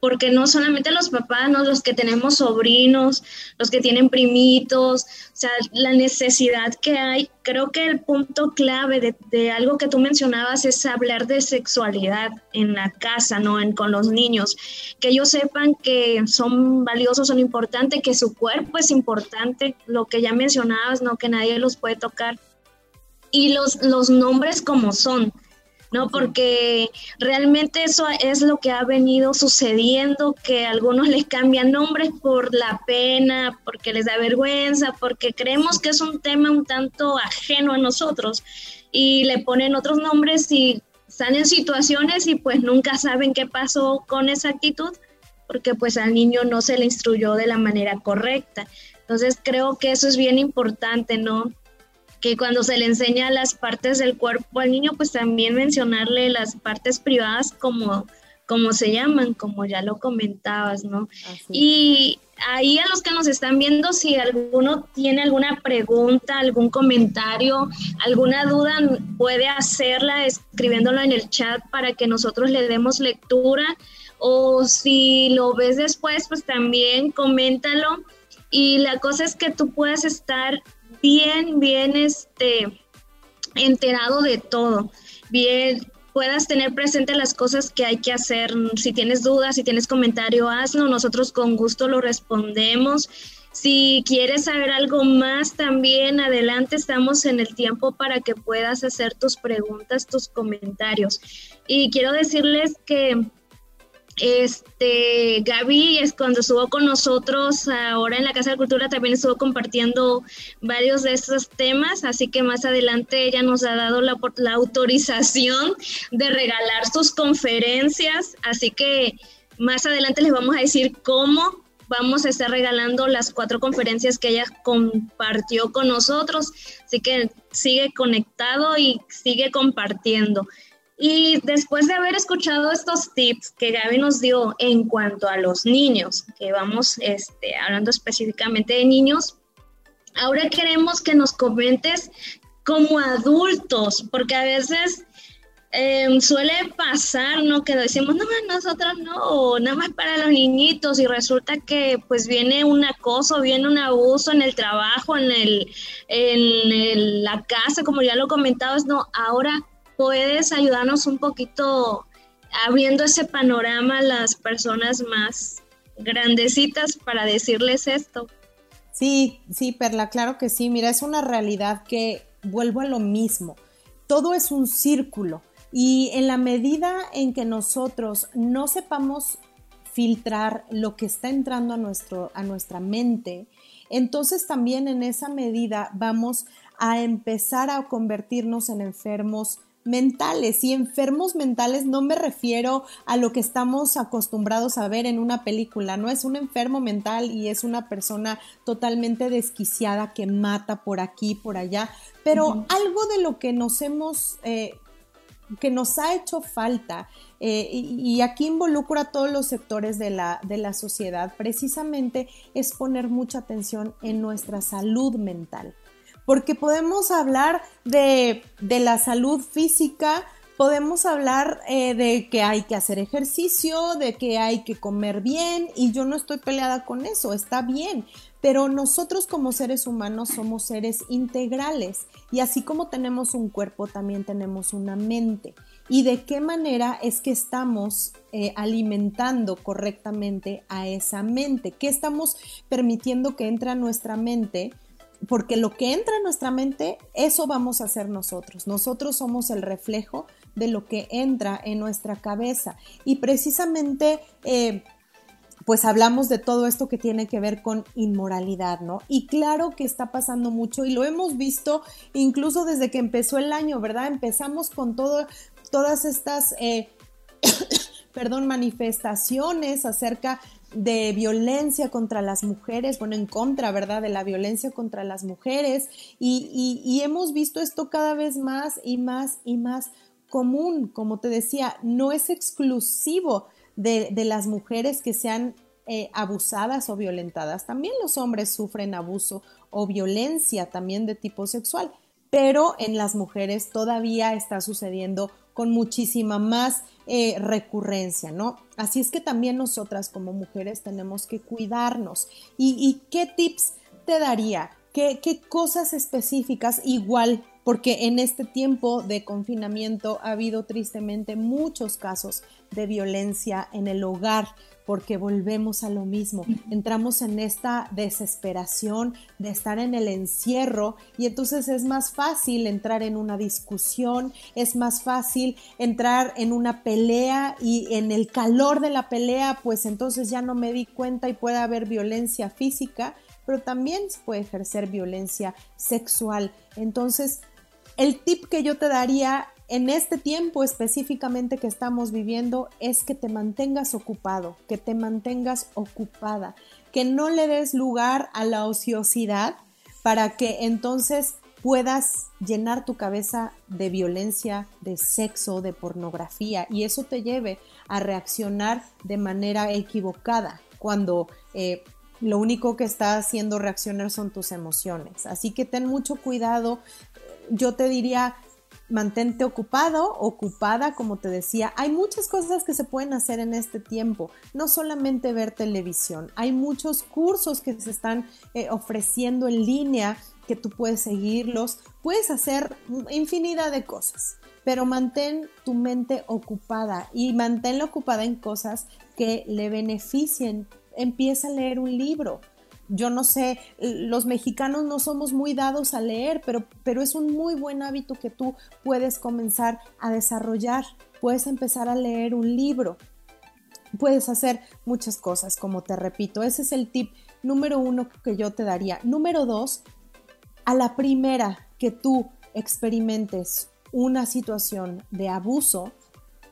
porque no solamente los papás, ¿no? los que tenemos sobrinos, los que tienen primitos, o sea, la necesidad que hay, creo que el punto clave de, algo que tú mencionabas es hablar de sexualidad en la casa, ¿no? En, con los niños, que ellos sepan que son valiosos, son importantes, que su cuerpo es importante, lo que ya mencionabas, ¿no? Que nadie los puede tocar. Y los, los nombres como son, ¿no? Porque realmente eso es lo que ha venido sucediendo, que algunos les cambian nombres por la pena, porque les da vergüenza, porque creemos que es un tema un tanto ajeno a nosotros y le ponen otros nombres y están en situaciones y pues nunca saben qué pasó con esa actitud porque pues al niño no se le instruyó de la manera correcta. Entonces creo que eso es bien importante, ¿no? Que cuando se le enseña las partes del cuerpo al niño, pues también mencionarle las partes privadas como, como se llaman, como ya lo comentabas, ¿no? Y ahí a los que nos están viendo, si alguno tiene alguna pregunta, algún comentario, alguna duda, puede hacerla escribiéndolo en el chat para que nosotros le demos lectura. O si lo ves después, pues también coméntalo. Y la cosa es que tú puedas estar bien, bien este, enterado de todo, bien puedas tener presente las cosas que hay que hacer. Si tienes dudas, si tienes comentario, hazlo. Nosotros con gusto lo respondemos. Si quieres saber algo más también, adelante estamos en el tiempo para que puedas hacer tus preguntas, tus comentarios. Y quiero decirles que este, Gaby es cuando estuvo con nosotros ahora en la Casa de Cultura también estuvo compartiendo varios de estos temas, así que más adelante ella nos ha dado la, la autorización de regalar sus conferencias, así que más adelante les vamos a decir cómo vamos a estar regalando las cuatro conferencias que ella compartió con nosotros, así que sigue conectado y sigue compartiendo. Y después de haber escuchado estos tips que Gaby nos dio en cuanto a los niños, que vamos este, hablando específicamente de niños, ahora queremos que nos comentes como adultos, porque a veces Em, suele pasar, ¿no? Que decimos, no, nosotros no, nada más para los niñitos y resulta que pues viene un acoso, viene un abuso en el trabajo, en, el, en la casa, como ya lo comentabas, no, ahora puedes ayudarnos un poquito abriendo ese panorama a las personas más grandecitas para decirles esto. Sí, sí, Perla, claro que sí. Mira, es una realidad que vuelvo a lo mismo. Todo es un círculo y en la medida en que nosotros no sepamos filtrar lo que está entrando a, nuestro, a nuestra mente, entonces también en esa medida vamos a empezar a convertirnos en enfermos mentales. Y enfermos mentales no me refiero a lo que estamos acostumbrados a ver en una película, no es un enfermo mental y es una persona totalmente desquiciada que mata por aquí, por allá, pero algo de lo que nos hemos eh, que nos ha hecho falta, eh, y, aquí involucra a todos los sectores de la, de la sociedad, precisamente es poner mucha atención en nuestra salud mental. Porque podemos hablar de, de la salud física, podemos hablar eh, de que hay que hacer ejercicio, de que hay que comer bien, y yo no estoy peleada con eso, está bien, pero nosotros como seres humanos somos seres integrales y así como tenemos un cuerpo, también tenemos una mente. ¿Y de qué manera es que estamos eh, alimentando correctamente a esa mente? ¿Qué estamos permitiendo que entre a nuestra mente? Porque lo que entra en nuestra mente, eso vamos a hacer nosotros. Nosotros somos el reflejo de lo que entra en nuestra cabeza. Y precisamente... Eh, pues hablamos de todo esto que tiene que ver con inmoralidad, ¿no? Y claro que está pasando mucho y lo hemos visto incluso desde que empezó el año, ¿verdad? Empezamos con todo, todas estas, eh, perdón, manifestaciones acerca de violencia contra las mujeres, bueno, en contra, ¿verdad? De la violencia contra las mujeres y, hemos visto esto cada vez más y más y más común, como te decía, no es exclusivo de, las mujeres que sean eh, abusadas o violentadas. También los hombres sufren abuso o violencia también de tipo sexual, pero en las mujeres todavía está sucediendo con muchísima más eh, recurrencia, ¿no? Así es que también nosotras como mujeres tenemos que cuidarnos. ¿Y, qué tips te daría? ¿Qué, ¿Qué cosas específicas igual porque en este tiempo de confinamiento ha habido tristemente muchos casos de violencia en el hogar, porque volvemos a lo mismo, entramos en esta desesperación de estar en el encierro y entonces es más fácil entrar en una discusión, es más fácil entrar en una pelea y en el calor de la pelea pues entonces ya no me di cuenta y puede haber violencia física, pero también se puede ejercer violencia sexual. Entonces, el tip que yo te daría en este tiempo específicamente que estamos viviendo es que te mantengas ocupado, que te mantengas ocupada, que no le des lugar a la ociosidad para que entonces puedas llenar tu cabeza de violencia, de sexo, de pornografía y eso te lleve a reaccionar de manera equivocada cuando eh, lo único que está haciendo reaccionar son tus emociones. Así que ten mucho cuidado yo te diría, mantente ocupado, ocupada, como te decía. Hay muchas cosas que se pueden hacer en este tiempo, no solamente ver televisión, hay muchos cursos que se están eh, ofreciendo en línea que tú puedes seguirlos, puedes hacer infinidad de cosas, pero mantén tu mente ocupada y manténla ocupada en cosas que le beneficien. Empieza a leer un libro, yo no sé, los mexicanos no somos muy dados a leer, pero, pero es un muy buen hábito que tú puedes comenzar a desarrollar. Puedes empezar a leer un libro. Puedes hacer muchas cosas, como te repito. Ese es el tip número uno que yo te daría. Número dos, a la primera que tú experimentes una situación de abuso,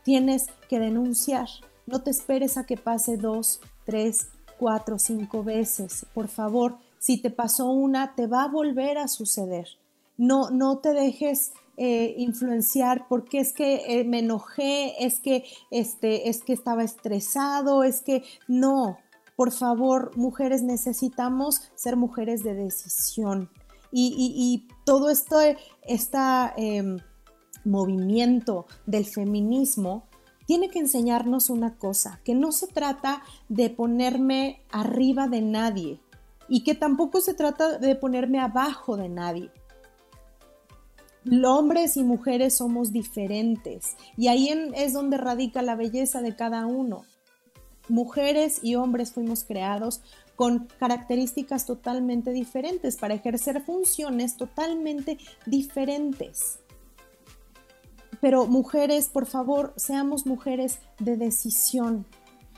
tienes que denunciar. No te esperes a que pase dos, tres, cuatro o cinco veces. Por favor, si te pasó una, te va a volver a suceder. No, no te dejes eh, influenciar porque es que eh, me enojé, es que, este, es que estaba estresado, es que no. Por favor, mujeres, necesitamos ser mujeres de decisión. Y, todo esto, esta em, movimiento del feminismo tiene que enseñarnos una cosa, que no se trata de ponerme arriba de nadie y que tampoco se trata de ponerme abajo de nadie. Hombres y mujeres somos diferentes y ahí es donde radica la belleza de cada uno. Mujeres y hombres fuimos creados con características totalmente diferentes para ejercer funciones totalmente diferentes. Pero mujeres, por favor, seamos mujeres de decisión.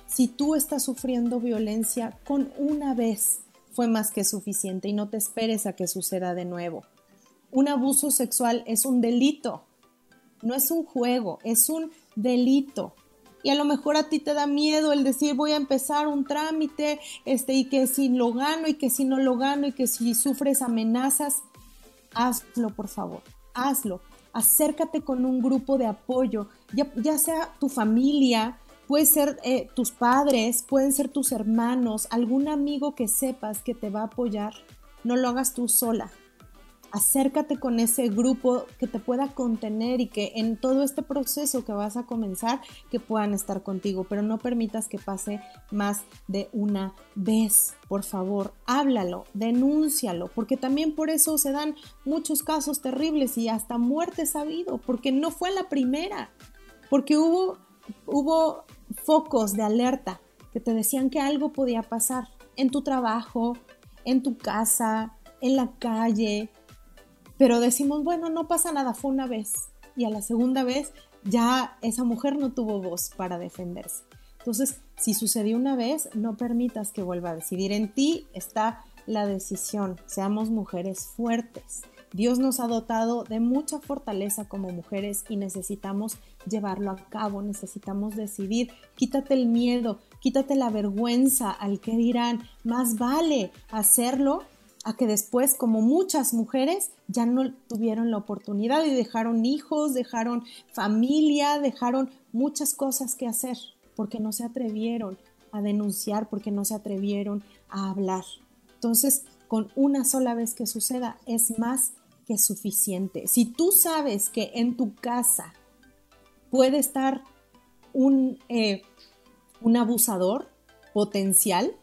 Si tú estás sufriendo violencia con una vez, fue más que suficiente y no te esperes a que suceda de nuevo. Un abuso sexual es un delito, no es un juego, es un delito. Y a lo mejor a ti te da miedo el decir voy a empezar un trámite, este, y que si lo gano y que si no lo gano y que si sufres amenazas, hazlo por favor, hazlo acércate con un grupo de apoyo, ya, sea tu familia, puede ser eh, tus padres, pueden ser tus hermanos, algún amigo que sepas que te va a apoyar. No lo hagas tú sola acércate con ese grupo que te pueda contener y que en todo este proceso que vas a comenzar, que puedan estar contigo, pero no permitas que pase más de una vez. Por favor, háblalo, denúncialo, porque también por eso se dan muchos casos terribles y hasta muerte sabido, porque no fue la primera, porque hubo, hubo focos de alerta que te decían que algo podía pasar en tu trabajo, en tu casa, en la calle, pero decimos, bueno, no pasa nada, fue una vez. Y a la segunda vez ya esa mujer no tuvo voz para defenderse. Entonces, si sucedió una vez, no permitas que vuelva a decidir. En ti está la decisión. Seamos mujeres fuertes. Dios nos ha dotado de mucha fortaleza como mujeres y necesitamos llevarlo a cabo, necesitamos decidir. Quítate el miedo, quítate la vergüenza al que dirán. Más vale hacerlo a que después, como muchas mujeres, ya no tuvieron la oportunidad y dejaron hijos, dejaron familia, dejaron muchas cosas que hacer, porque no se atrevieron a denunciar, porque no se atrevieron a hablar. Entonces, con una sola vez que suceda, es más que suficiente. Si tú sabes que en tu casa puede estar un, eh, un abusador potencial,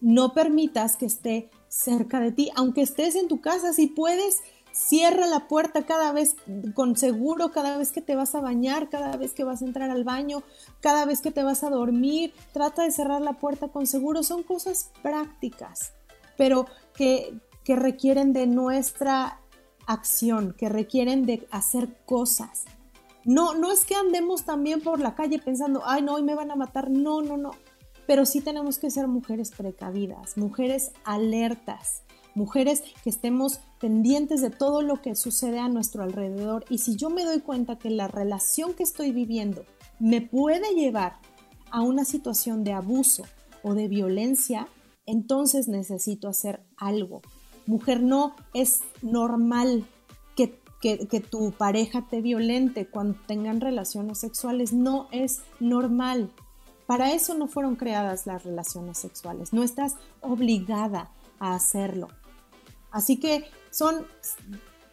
no permitas que esté cerca de ti, aunque estés en tu casa, si puedes, cierra la puerta cada vez con seguro, cada vez que te vas a bañar, cada vez que vas a entrar al baño, cada vez que te vas a dormir, trata de cerrar la puerta con seguro. Son cosas prácticas, pero que, que requieren de nuestra acción, que requieren de hacer cosas. No, no es que andemos también por la calle pensando, ay, no, hoy me van a matar. No, no, no pero sí tenemos que ser mujeres precavidas, mujeres alertas, mujeres que estemos pendientes de todo lo que sucede a nuestro alrededor y si yo me doy cuenta que la relación que estoy viviendo me puede llevar a una situación de abuso o de violencia, entonces necesito hacer algo. Mujer, no es normal que, que, tu pareja te violente cuando tengan relaciones sexuales, no es normal. Para eso no fueron creadas las relaciones sexuales. No estás obligada a hacerlo. Así que son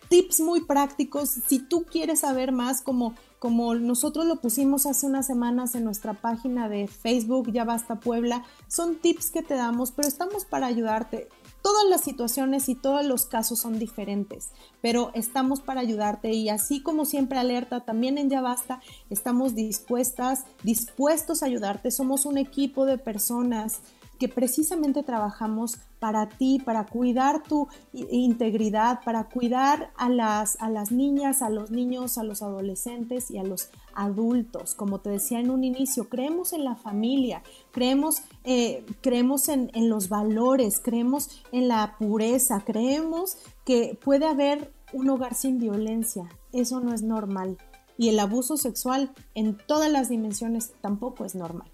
tips muy prácticos. Si tú quieres saber más, como, como nosotros lo pusimos hace unas semanas en nuestra página de Facebook, Ya Basta Puebla, son tips que te damos, pero estamos para ayudarte todas las situaciones y todos los casos son diferentes, pero estamos para ayudarte y así como siempre alerta, también en Ya Basta estamos dispuestas, dispuestos a ayudarte. Somos un equipo de personas que precisamente trabajamos para ti, para cuidar tu integridad, para cuidar a las, a las niñas, a los niños, a los adolescentes y a los adultos. Como te decía en un inicio, creemos en la familia, creemos, eh, creemos en, en los valores, creemos en la pureza, creemos que puede haber un hogar sin violencia. Eso no es normal. Y el abuso sexual en todas las dimensiones tampoco es normal.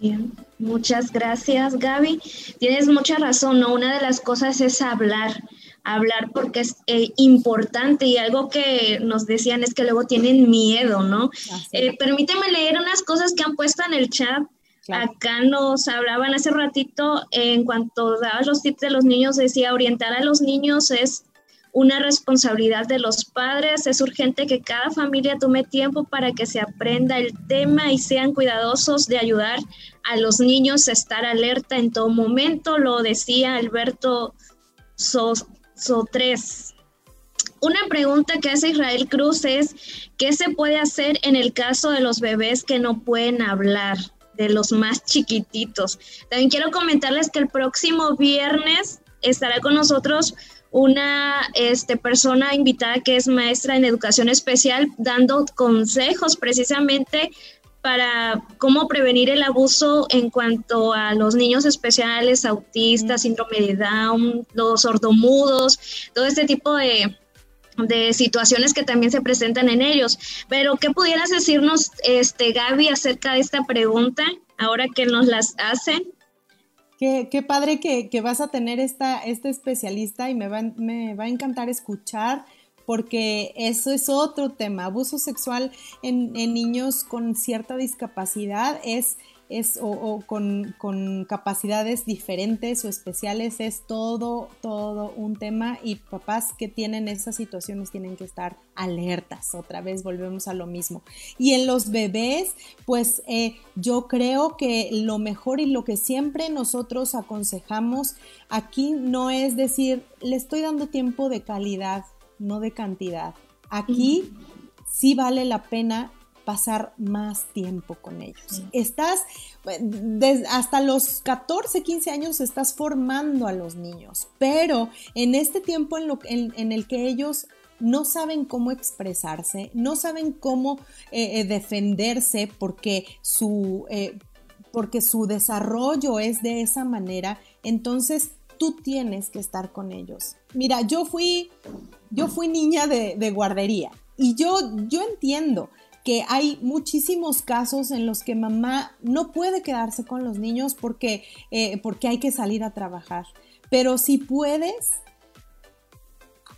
Bien, muchas gracias Gaby. Tienes mucha razón, ¿no? Una de las cosas es hablar, hablar porque es eh, importante y algo que nos decían es que luego tienen miedo, ¿no? Eh, permíteme leer unas cosas que han puesto en el chat. Acá nos hablaban hace ratito en cuanto dabas los tips de los niños, decía orientar a los niños es una responsabilidad de los padres. Es urgente que cada familia tome tiempo para que se aprenda el tema y sean cuidadosos de ayudar a los niños a estar alerta en todo momento. Lo decía Alberto Sotres. Una pregunta que hace Israel Cruz es, ¿qué se puede hacer en el caso de los bebés que no pueden hablar? de los más chiquititos. También quiero comentarles que el próximo viernes estará con nosotros una este, persona invitada que es maestra en educación especial dando consejos precisamente para cómo prevenir el abuso en cuanto a los niños especiales, autistas, síndrome de Down, los sordomudos, todo este tipo de, de situaciones que también se presentan en ellos. Pero, ¿qué pudieras decirnos, este, Gaby, acerca de esta pregunta, ahora que nos las hacen? Qué, qué padre que, que, vas a tener esta, este especialista y me va, me va a encantar escuchar porque eso es otro tema. Abuso sexual en, en niños con cierta discapacidad es es, o, con, capacidades diferentes o especiales, es todo, todo un tema y papás que tienen esas situaciones tienen que estar alertas. Otra vez volvemos a lo mismo. Y en los bebés, pues eh, yo creo que lo mejor y lo que siempre nosotros aconsejamos aquí no es decir, le estoy dando tiempo de calidad, no de cantidad. Aquí sí vale la pena pasar más tiempo con ellos. Estás, hasta los 14, 15 años estás formando a los niños, pero en este tiempo en, lo, en, el que ellos no saben cómo expresarse, no saben cómo eh, eh, defenderse porque su, eh, porque su desarrollo es de esa manera, entonces tú tienes que estar con ellos. Mira, yo fui, yo fui niña de, de guardería y yo, yo entiendo que hay muchísimos casos en los que mamá no puede quedarse con los niños porque, eh, porque hay que salir a trabajar. Pero si puedes,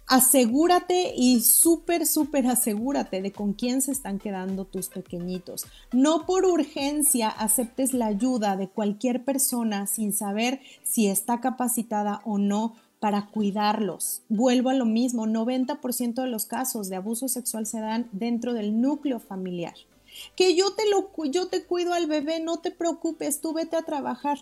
asegúrate y súper, súper asegúrate de con quién se están quedando tus pequeñitos. No por urgencia aceptes la ayuda de cualquier persona sin saber si está capacitada o no para cuidarlos. Vuelvo a lo mismo, 90% de los casos de abuso sexual se dan dentro del núcleo familiar. Que yo te lo yo te cuido al bebé, no te preocupes, tú vete a trabajar.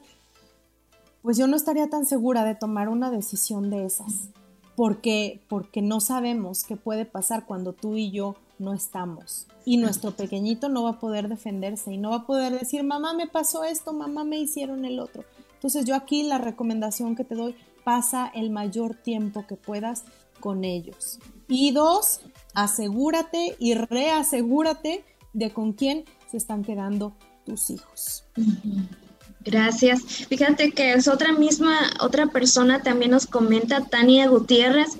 Pues yo no estaría tan segura de tomar una decisión de esas, porque porque no sabemos qué puede pasar cuando tú y yo no estamos. Y nuestro pequeñito no va a poder defenderse y no va a poder decir, mamá me pasó esto, mamá me hicieron el otro. Entonces yo aquí la recomendación que te doy, pasa el mayor tiempo que puedas con ellos. Y dos, asegúrate y reasegúrate de con quién se están quedando tus hijos. Gracias. Fíjate que es otra misma, otra persona también nos comenta, Tania Gutiérrez,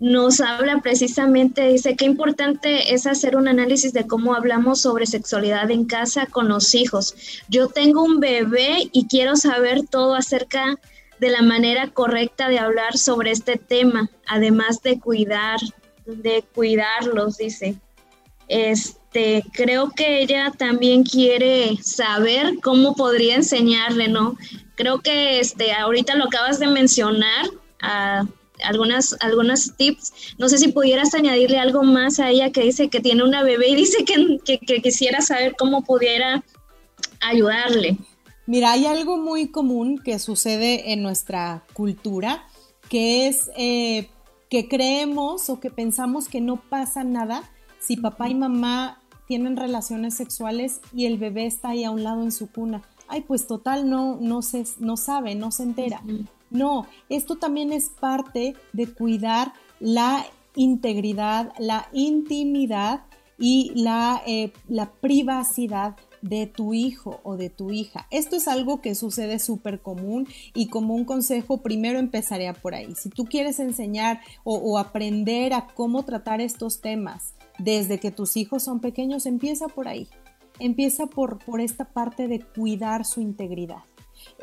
nos habla precisamente, dice qué importante es hacer un análisis de cómo hablamos sobre sexualidad en casa con los hijos. Yo tengo un bebé y quiero saber todo acerca de la manera correcta de hablar sobre este tema, además de cuidar, de cuidarlos, dice. Este, creo que ella también quiere saber cómo podría enseñarle, ¿no? Creo que este, ahorita lo acabas de mencionar, algunas, algunas tips. No sé si pudieras añadirle algo más a ella que dice que tiene una bebé y dice que, que quisiera saber cómo pudiera ayudarle. Mira, hay algo muy común que sucede en nuestra cultura, que es eh, que creemos o que pensamos que no pasa nada si papá y mamá tienen relaciones sexuales y el bebé está ahí a un lado en su cuna. Ay, pues total, no, no, se, no sabe, no se entera. No, esto también es parte de cuidar la integridad, la intimidad y la, eh, la privacidad de tu hijo o de tu hija. Esto es algo que sucede súper común y como un consejo primero empezaría por ahí. Si tú quieres enseñar o, aprender a cómo tratar estos temas desde que tus hijos son pequeños, empieza por ahí. Empieza por, por esta parte de cuidar su integridad.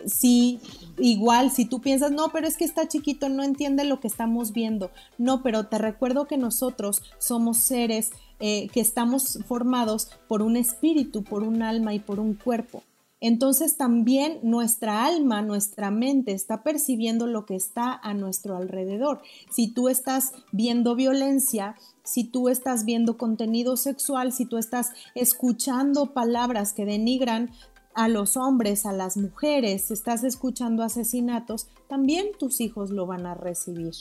Si igual, si tú piensas, no, pero es que está chiquito, no entiende lo que estamos viendo. No, pero te recuerdo que nosotros somos seres eh, que estamos formados por un espíritu, por un alma y por un cuerpo. entonces también nuestra alma, nuestra mente está percibiendo lo que está a nuestro alrededor. Si tú estás viendo violencia, si tú estás viendo contenido sexual, si tú estás escuchando palabras que denigran a los hombres, a las mujeres, estás escuchando asesinatos, también tus hijos lo van a recibir.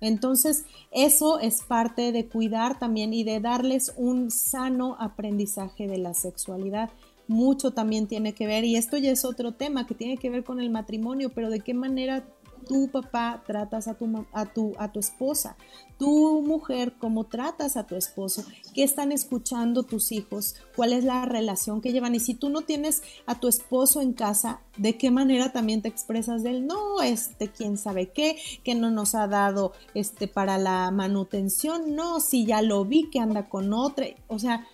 Entonces, eso es parte de cuidar también y de darles un sano aprendizaje de la sexualidad. Mucho también tiene que ver, y esto ya es otro tema que tiene que ver con el matrimonio, pero de qué manera tu papá tratas a tu, a tu, a tu esposa, tu mujer, cómo tratas a tu esposo, qué están escuchando tus hijos, cuál es la relación que llevan. Y si tú no tienes a tu esposo en casa, ¿de qué manera también te expresas de él? No, este, quién sabe qué, que no nos ha dado este para la manutención, no, si ya lo vi que anda con otra, o sea,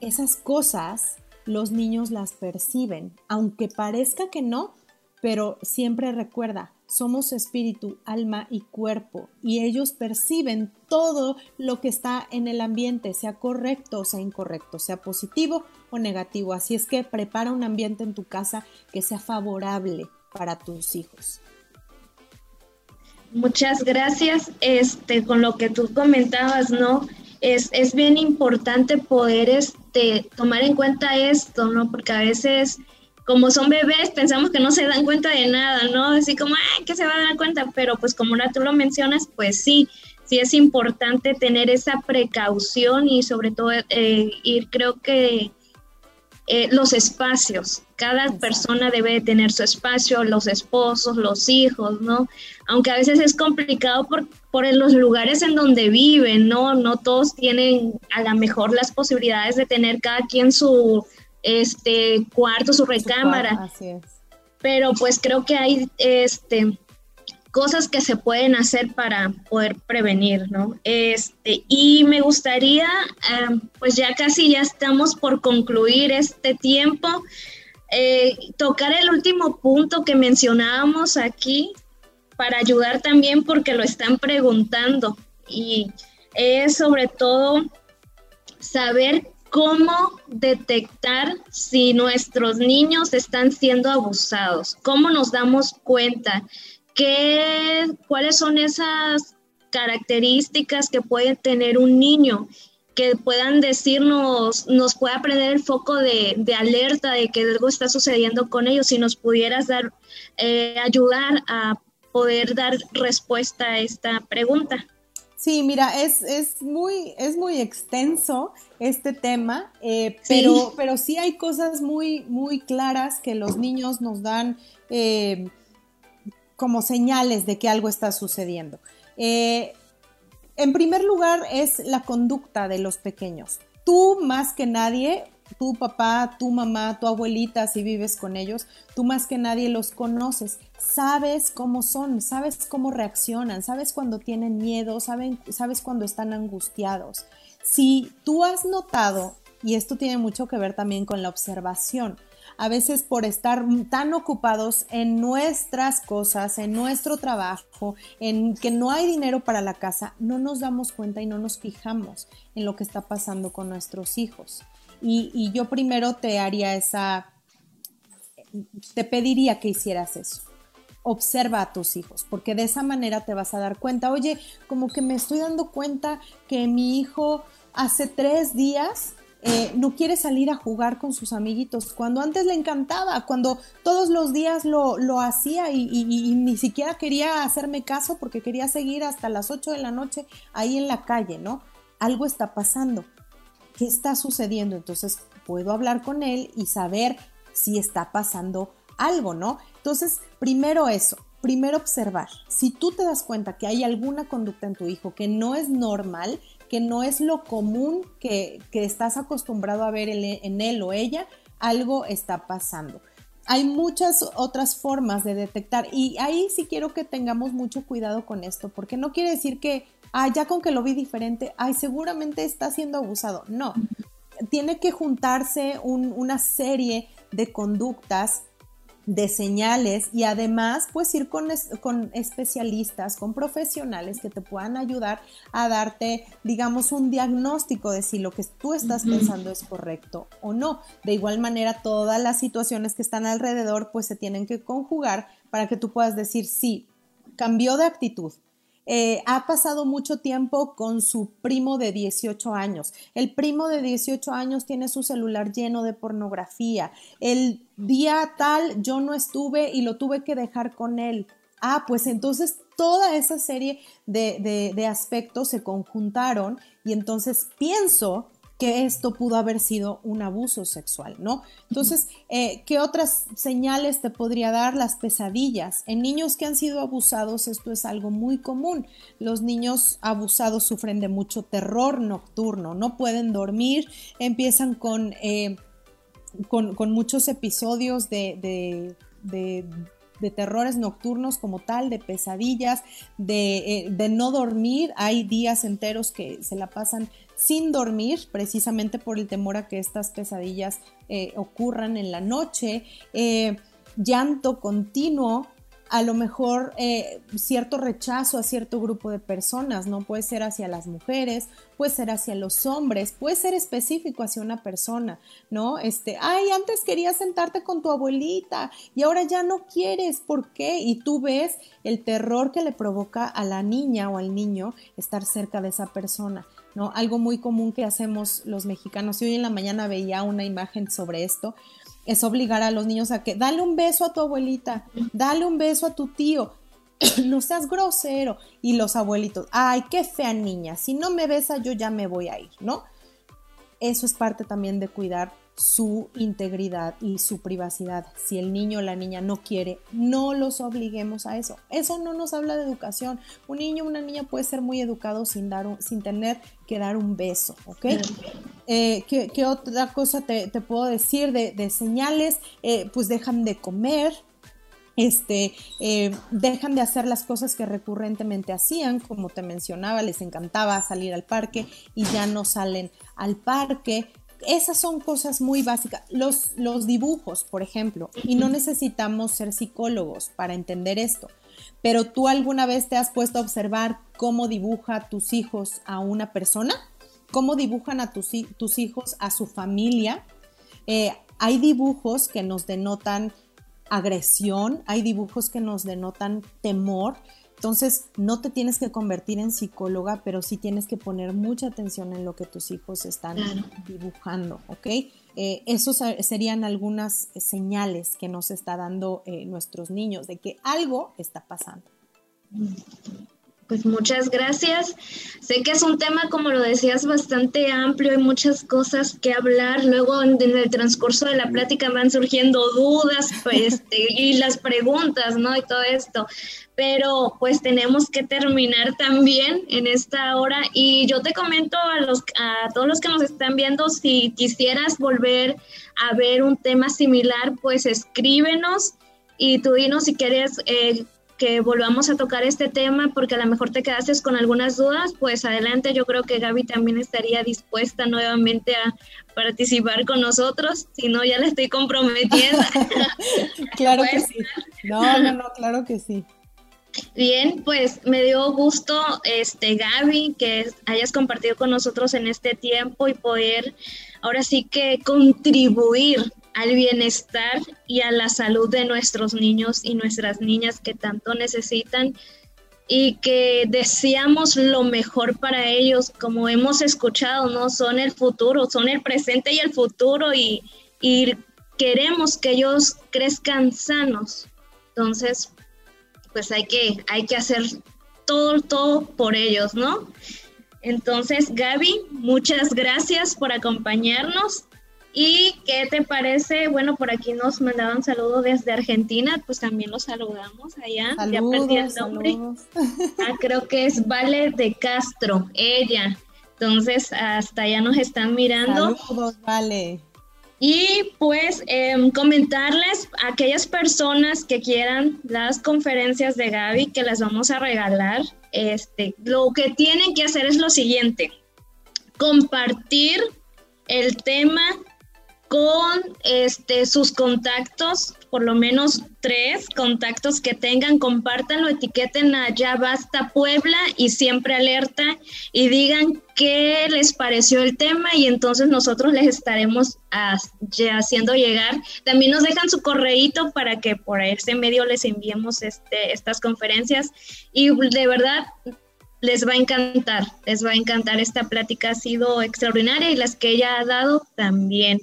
esas cosas los niños las perciben, aunque parezca que no, pero siempre recuerda, somos espíritu, alma y cuerpo, y ellos perciben todo lo que está en el ambiente, sea correcto o sea incorrecto, sea positivo o negativo. Así es que prepara un ambiente en tu casa que sea favorable para tus hijos. Muchas gracias. Este, con lo que tú comentabas, ¿no? Es, es bien importante poder este, tomar en cuenta esto, ¿no? Porque a veces como son bebés, pensamos que no se dan cuenta de nada, ¿no? Así como, ay, que se va a dar cuenta, pero pues como ahora tú lo mencionas, pues sí, sí es importante tener esa precaución y sobre todo eh, ir, creo que eh, los espacios, cada persona debe tener su espacio, los esposos, los hijos, ¿no? Aunque a veces es complicado por, por los lugares en donde viven, ¿no? No todos tienen a lo mejor las posibilidades de tener cada quien su este cuarto, su recámara. Pero pues creo que hay este cosas que se pueden hacer para poder prevenir, ¿no? Este, y me gustaría, em, pues ya casi ya estamos por concluir este tiempo, eh, tocar el último punto que mencionábamos aquí para ayudar también porque lo están preguntando y es sobre todo saber cómo detectar si nuestros niños están siendo abusados, cómo nos damos cuenta, ¿Qué, cuáles son esas características que puede tener un niño que puedan decirnos, nos pueda prender el foco de, alerta de que algo está sucediendo con ellos, si nos pudieras dar, eh, ayudar a poder dar respuesta a esta pregunta. Sí, mira, es, es, muy, es muy extenso este tema, eh, pero, pero sí hay cosas muy, muy claras que los niños nos dan eh, como señales de que algo está sucediendo. Eh, en primer lugar es la conducta de los pequeños. Tú más que nadie tu papá, tu mamá, tu abuelita, si vives con ellos, tú más que nadie los conoces, sabes cómo son, sabes cómo reaccionan, sabes cuando tienen miedo, sabes cuando están angustiados. Si tú has notado, y esto tiene mucho que ver también con la observación, a veces por estar tan ocupados en nuestras cosas, en nuestro trabajo, en que no hay dinero para la casa, no nos damos cuenta y no nos fijamos en lo que está pasando con nuestros hijos. Y, yo primero te haría esa, te pediría que hicieras eso. Observa a tus hijos, porque de esa manera te vas a dar cuenta, oye, como que me estoy dando cuenta que mi hijo hace tres días eh, no quiere salir a jugar con sus amiguitos, cuando antes le encantaba, cuando todos los días lo, hacía y, y, ni siquiera quería hacerme caso porque quería seguir hasta las 8 de la noche ahí en la calle, ¿no? Algo está pasando. ¿qué está sucediendo? Entonces puedo hablar con él y saber si está pasando algo, ¿no? Entonces, primero eso, primero observar. Si tú te das cuenta que hay alguna conducta en tu hijo que no es normal, que no es lo común que, estás acostumbrado a ver en él o ella, algo está pasando. Hay muchas otras formas de detectar y ahí sí quiero que tengamos mucho cuidado con esto, porque no quiere decir que ah, ya con que lo vi diferente, ay, seguramente está siendo abusado. No, tiene que juntarse una serie de conductas de señales y además pues ir con, con, especialistas, con profesionales que te puedan ayudar a darte, digamos, un diagnóstico de si lo que tú estás pensando es correcto o no. De igual manera, todas las situaciones que están alrededor pues se tienen que conjugar para que tú puedas decir, sí, cambió de actitud, eh, ha pasado mucho tiempo con su primo de 18 años. El primo de 18 años tiene su celular lleno de pornografía. El día tal yo no estuve y lo tuve que dejar con él. Ah, pues entonces toda esa serie de, de aspectos se conjuntaron y entonces pienso que esto pudo haber sido un abuso sexual, ¿no? Entonces, eh, ¿qué otras señales te podría dar las pesadillas? En niños que han sido abusados esto es algo muy común. Los niños abusados sufren de mucho terror nocturno, no pueden dormir, empiezan con, eh, con, muchos episodios de, de terrores nocturnos como tal, de pesadillas, de, eh, de, no dormir. Hay días enteros que se la pasan sin dormir, precisamente por el temor a que estas pesadillas eh, ocurran en la noche, eh, llanto continuo, a lo mejor eh, cierto rechazo a cierto grupo de personas, ¿no? Puede ser hacia las mujeres, puede ser hacia los hombres, puede ser específico hacia una persona, ¿no? Este, ay, antes querías sentarte con tu abuelita y ahora ya no quieres, ¿por qué? Y tú ves el terror que le provoca a la niña o al niño estar cerca de esa persona. ¿No? Algo muy común que hacemos los mexicanos, y hoy en la mañana veía una imagen sobre esto, es obligar a los niños a que dale un beso a tu abuelita, dale un beso a tu tío, no seas grosero. Y los abuelitos, ay, qué fea niña, si no me besa yo ya me voy a ir, ¿no? Eso es parte también de cuidar su integridad y su privacidad. Si el niño o la niña no quiere, no los obliguemos a eso. Eso no nos habla de educación. Un niño o una niña puede ser muy educado sin, dar sin tener que dar un beso, ¿ok? Eh, ¿qué, otra cosa te, puedo decir de, señales? Eh, pues dejan de comer, este, eh, dejan de hacer las cosas que recurrentemente hacían, como te mencionaba, les encantaba salir al parque y ya no salen al parque, esas son cosas muy básicas. Los, los dibujos, por ejemplo, y no necesitamos ser psicólogos para entender esto, pero tú alguna vez te has puesto a observar cómo dibuja tus hijos a una persona, cómo dibujan a tus, tus hijos a su familia. Eh, hay dibujos que nos denotan agresión, hay dibujos que nos denotan temor, entonces, no te tienes que convertir en psicóloga, pero sí tienes que poner mucha atención en lo que tus hijos están dibujando, ¿ok? Eh, esos serían algunas señales que nos está dando eh, nuestros niños de que algo está pasando. Pues muchas gracias. Sé que es un tema, como lo decías, bastante amplio, hay muchas cosas que hablar. Luego en, el transcurso de la plática van surgiendo dudas pues, y las preguntas, ¿no? Y todo esto pero pues tenemos que terminar también en esta hora y yo te comento a los a todos los que nos están viendo si quisieras volver a ver un tema similar pues escríbenos y tú dinos si quieres eh, que volvamos a tocar este tema porque a lo mejor te quedaste con algunas dudas, pues adelante, yo creo que Gaby también estaría dispuesta nuevamente a participar con nosotros, si no ya la estoy comprometiendo. claro que sí. No, no, no, claro que sí. Bien, pues me dio gusto, este Gaby, que hayas compartido con nosotros en este tiempo y poder ahora sí que contribuir al bienestar y a la salud de nuestros niños y nuestras niñas que tanto necesitan y que deseamos lo mejor para ellos, como hemos escuchado, ¿no? Son el futuro, son el presente y el futuro y, y queremos que ellos crezcan sanos. Entonces, pues hay que, hay que hacer todo, todo por ellos, ¿no? Entonces, Gaby, muchas gracias por acompañarnos. ¿Y qué te parece? Bueno, por aquí nos mandaban saludos desde Argentina, pues también los saludamos allá. Saludos, ya el nombre. Ah, creo que es Vale de Castro, ella. Entonces, hasta allá nos están mirando. Saludos, Vale. Y pues em, comentarles a aquellas personas que quieran las conferencias de Gaby que las vamos a regalar. Este, lo que tienen que hacer es lo siguiente: compartir el tema con este, sus contactos, por lo menos tres contactos que tengan, compártanlo, etiqueten a Ya Basta Puebla y siempre alerta y digan qué les pareció el tema y entonces nosotros les estaremos haciendo llegar. También nos dejan su correíto para que por ese medio les enviemos este, estas conferencias y de verdad les va a encantar, les va a encantar. Esta plática ha sido extraordinaria y las que ella ha dado también.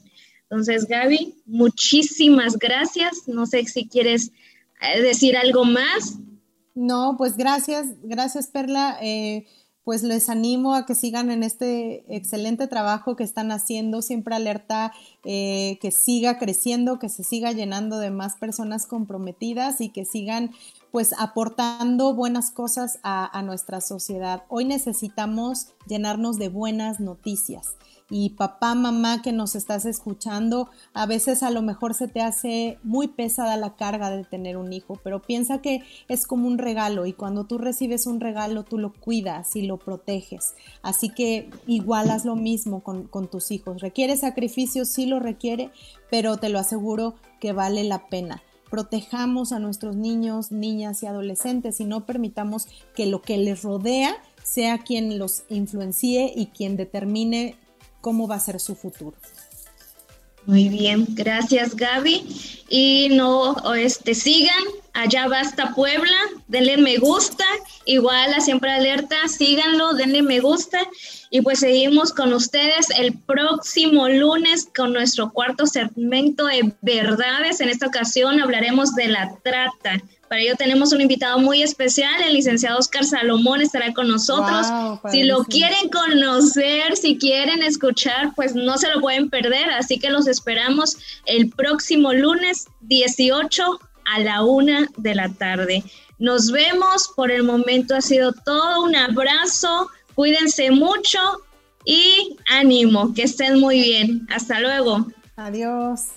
Entonces, Gaby, muchísimas gracias. No sé si quieres eh, decir algo más. No, pues gracias, gracias Perla. Eh, pues les animo a que sigan en este excelente trabajo que están haciendo, siempre alerta eh, que siga creciendo, que se siga llenando de más personas comprometidas y que sigan pues aportando buenas cosas a nuestra sociedad. Hoy necesitamos llenarnos de buenas noticias y papá, mamá que nos estás escuchando, a veces a lo mejor se te hace muy pesada la carga de tener un hijo, pero piensa que es como un regalo y cuando tú recibes un regalo tú lo cuidas y lo proteges. Así que igual haz lo mismo con, con tus hijos. ¿Requiere sacrificio? Sí lo requiere, pero te lo aseguro que vale la pena protejamos a nuestros niños, niñas y adolescentes y no permitamos que lo que les rodea sea quien los influencie y quien determine cómo va a ser su futuro. Muy bien, gracias Gaby. Y no, este, sigan, allá basta Puebla, denle me gusta, igual a Siempre Alerta, síganlo, denle me gusta. Y pues seguimos con ustedes el próximo lunes con nuestro cuarto segmento de verdades. En esta ocasión hablaremos de la trata. Para ello tenemos un invitado muy especial, el licenciado Oscar Salomón estará con nosotros. si lo quieren conocer, si quieren escuchar, pues no se lo pueden perder. Así que los esperamos el próximo lunes 18 a la una de la tarde. Nos vemos. Por el momento ha sido todo. Un abrazo. Cuídense mucho y ánimo. Que estén muy bien. Hasta luego. Adiós.